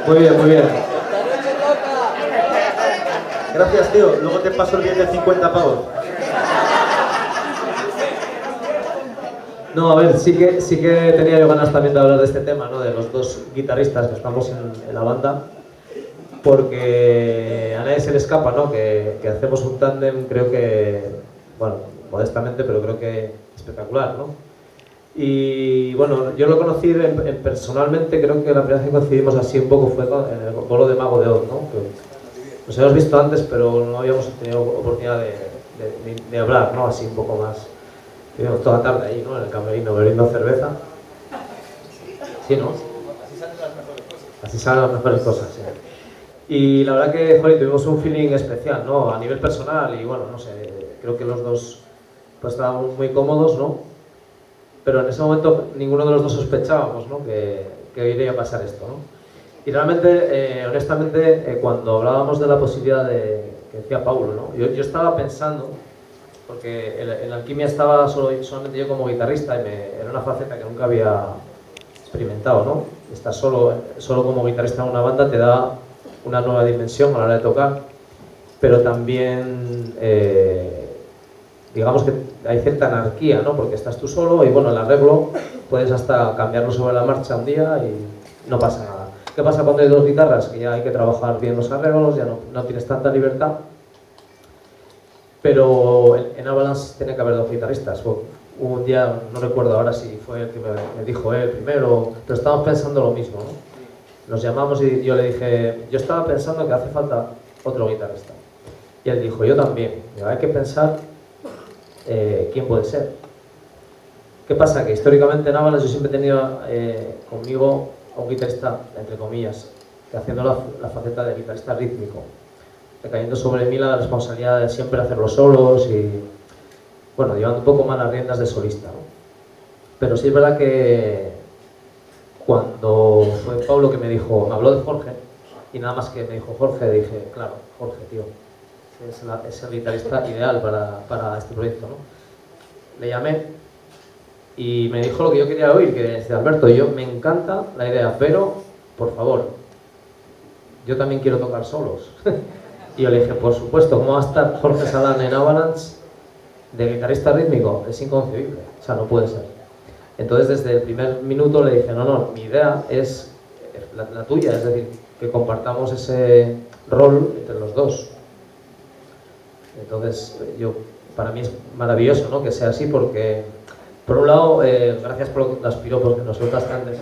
Muy bien, muy bien. Gracias, tío. Luego te paso el billete de 50 pavos. No, a ver, sí que, sí que tenía yo ganas también de hablar de este tema, ¿no? De los dos guitarristas que estamos en, en la banda. Porque a nadie se le escapa, ¿no? Que, que hacemos un tándem, creo que, bueno, modestamente, pero creo que espectacular, ¿no? Y bueno, yo lo conocí en, en personalmente, creo que la primera vez que coincidimos así un poco fue en el bolo de Mago de Oz, ¿no? Que, nos habíamos visto antes, pero no habíamos tenido oportunidad de, de, de, hablar, ¿no? Así un poco más. Estuvimos toda la tarde ahí, ¿no? En el camerino bebiendo cerveza. Sí, ¿no? Así salen las mejores cosas, sí. Y la verdad que, joder, tuvimos un feeling especial, ¿no? A nivel personal y bueno, no sé, creo que los dos pues estábamos muy cómodos, ¿no? Pero en ese momento ninguno de los dos sospechábamos, ¿no? Que, que iría a pasar esto, ¿no? Y realmente, eh, honestamente, eh, cuando hablábamos de la posibilidad de, que decía Paulo, ¿no? yo, yo estaba pensando, porque en, en Alquimia estaba solo, solamente yo como guitarrista y me, era una faceta que nunca había experimentado, ¿no? Estar solo, solo como guitarrista en una banda te da una nueva dimensión a la hora de tocar, pero también, eh, digamos que hay cierta anarquía, ¿no? Porque estás tú solo y bueno, el arreglo puedes hasta cambiarlo sobre la marcha un día y no pasa nada. ¿Qué pasa cuando hay dos guitarras? Que ya hay que trabajar bien los arreglos, ya no, no tienes tanta libertad. Pero en, Avalanche tiene que haber dos guitarristas. Un día, no recuerdo ahora si fue el que me, dijo él primero, pero estábamos pensando lo mismo. ¿no? Nos llamamos y yo le dije, yo estaba pensando que hace falta otro guitarrista. Y él dijo, yo también. Hay que pensar eh, quién puede ser. ¿Qué pasa? Que históricamente en Avalanche yo siempre he tenido eh, conmigo a un guitarrista, entre comillas, haciendo la, la, faceta de guitarrista rítmico, recayendo sobre mí la responsabilidad de siempre hacer los solos y, bueno, llevando un poco más las riendas de solista. ¿no? Pero sí es verdad que cuando fue Pablo que me dijo, me habló de Jorge, y nada más que me dijo Jorge, dije, claro, Jorge, tío, es, el guitarrista ideal para, para este proyecto, ¿no? Le llamé y me dijo lo que yo quería oír, que Alberto, yo me encanta la idea, pero por favor, yo también quiero tocar solos. y yo le dije, por supuesto, ¿cómo va a estar Jorge Salán en Avalanche de guitarrista rítmico? Es inconcebible, o sea, no puede ser. Entonces, desde el primer minuto le dije, no, no, mi idea es la, la tuya, es decir, que compartamos ese rol entre los dos. Entonces, yo, para mí es maravilloso ¿no? que sea así porque, por un lado, eh, gracias por las piropos que nos sueltas antes,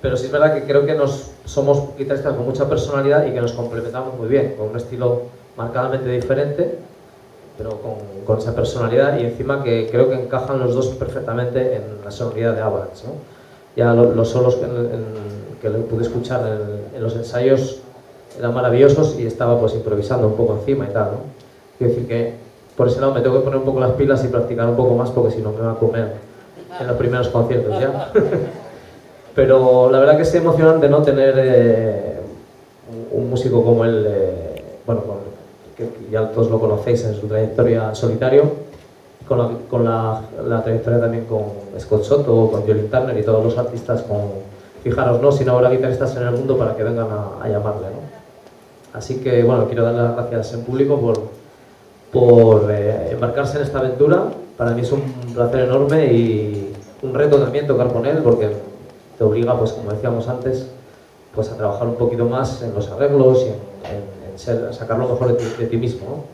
pero sí es verdad que creo que nos, somos guitarristas con mucha personalidad y que nos complementamos muy bien, con un estilo marcadamente diferente, pero con, con esa personalidad y encima que creo que encajan los dos perfectamente en la sonoridad de Avalanche. ¿no? Ya lo- los solos que, en- que le pude escuchar en, en los ensayos eran maravillosos y estaba pues improvisando un poco encima y tal, ¿no? Quiero decir que por ese lado me tengo que poner un poco las pilas y practicar un poco más porque si no me va a comer en los primeros conciertos ya. Pero la verdad que es emocionante no tener eh, un, músico como él, eh, bueno, que, ya todos lo conocéis en su trayectoria en solitario, con, la, con la, la trayectoria también con Scott Soto, con Jolin Turner y todos los artistas con, fijaros, ¿no? Si no habrá guitarristas en el mundo para que vengan a, a llamarle, ¿no? Así que, bueno, quiero dar las gracias en público por, por eh, embarcarse en esta aventura. Para mí es un placer enorme y un reto también tocar con él porque te obliga, pues como decíamos antes, pues a trabajar un poquito más en los arreglos y en, en- en sacar lo mejor de ti, mismo.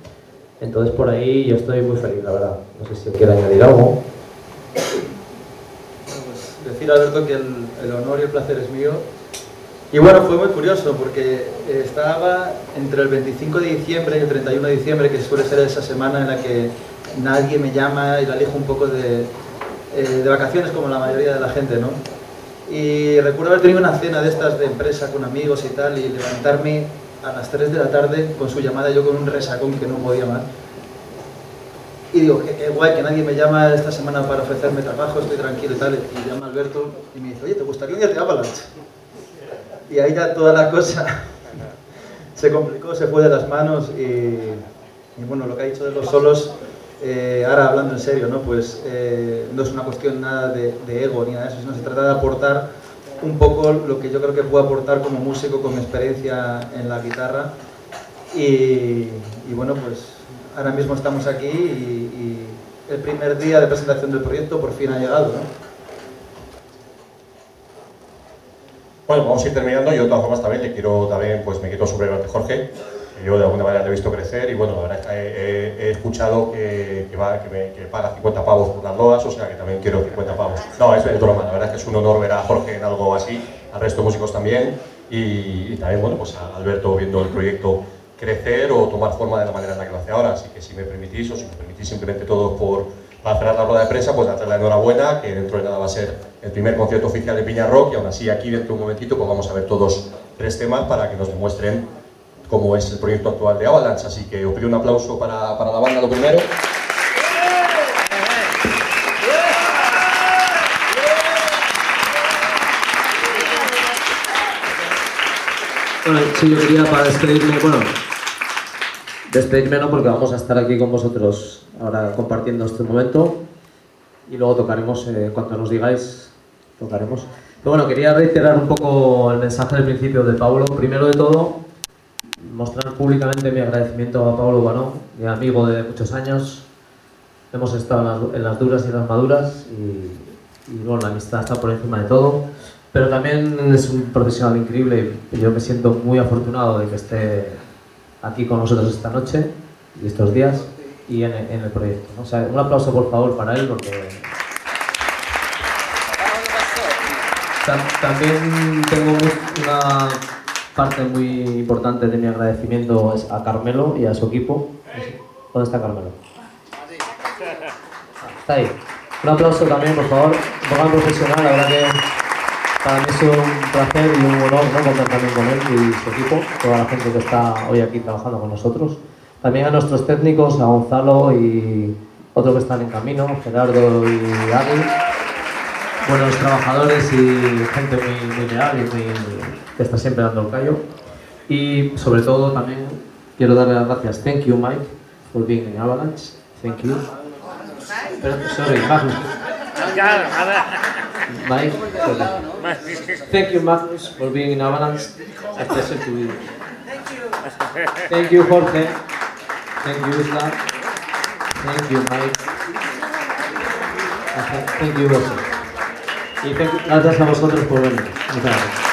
Entonces por ahí yo estoy muy feliz, la verdad. No sé si quiere añadir algo. Pues decir Alberto que el, el honor y el placer es mío. Y bueno, fue muy curioso porque eh, estaba entre el 25 de diciembre y el 31 de diciembre, que suele ser esa semana en la que nadie me llama y la elijo un poco de, eh, de vacaciones como la mayoría de la gente, ¿no? Y recuerdo haber tenido una cena de estas de empresa con amigos y tal y levantarme a las 3 de la tarde con su llamada yo con un resacón que no podía más. Y digo, qué, guay que nadie me llama esta semana para ofrecerme trabajo, estoy tranquilo y tal. Y llama Alberto y me dice, oye, ¿te gustaría unirte a Avalanche? Y ahí ya toda la cosa se complicó, se fue de las manos y, y bueno, lo que ha dicho de los solos, eh, ahora hablando en serio, ¿no? Pues eh, no es una cuestión nada de, ego ni nada de eso, sino se trata de aportar un poco lo que yo creo que puedo aportar como músico con mi experiencia en la guitarra y, bueno, pues ahora mismo estamos aquí y, el primer día de presentación del proyecto por fin ha llegado, ¿no? Bueno, vamos a ir terminando. Yo de todas formas también le quiero también, pues me subrayar a Jorge, que yo de alguna manera he visto crecer y bueno, la verdad es que he, he- he escuchado que, que, va, que, me, que paga 50 pavos por las loas, o sea que también quiero 50 pavos. No, es, es broma, la verdad es que es un honor ver a Jorge en algo así, al resto de músicos también y, y también, bueno, pues a Alberto viendo el proyecto crecer o tomar forma de la manera en la que lo hace ahora. Así que si me permitís, o si me permitís simplemente todos por para cerrar la rueda de prensa, pues darle la enhorabuena, que dentro de nada va a ser el primer concierto oficial de Piña Rock y aún así aquí dentro de un momentito pues vamos a ver todos tres temas para que nos demuestren cómo es el proyecto actual de Avalanche. Así que os pido un aplauso para, para la banda lo primero. Bueno, sí, yo quería para despedirme, bueno, despedirme no porque vamos a estar aquí con vosotros ahora compartiendo este momento y luego tocaremos, eh, nos digáis, tocaremos. Pero bueno, quería reiterar un poco el mensaje del principio de Pablo. Primero de todo, mostrar públicamente mi agradecimiento a Pablo Banón, mi amigo de muchos años. Hemos estado en las, duras y en las maduras y, y bueno, la amistad está por encima de todo. Pero también es un profesional increíble y yo me siento muy afortunado de que esté aquí con nosotros esta noche y estos días y en, en el proyecto. ¿no? O sea, un aplauso por favor para él porque Tam- También tengo una parte muy importante de mi agradecimiento es a Carmelo y a su equipo. ¿Dónde está Carmelo? Está ahí. Un aplauso también, por favor. Un profesional, la verdad que para mí es un placer y un honor ¿no? contar también con él y su equipo, toda la gente que está hoy aquí trabajando con nosotros. También a nuestros técnicos, a Gonzalo y otros que están en camino, Gerardo y Agui buenos trabajadores y gente muy, muy leal y muy, que está siempre dando el callo. Y sobre todo también quiero darle las gracias. Thank you, Mike, for being in Avalanche. Thank you. Pero, sorry, Magnus. Mike. Thank you, Magnus, for being in Avalanche. A pleasure to be Thank you, Jorge. Thank you, Isla. Thank you, Mike. Thank you, José. Y gracias a vosotros por venir. Muchas gracias.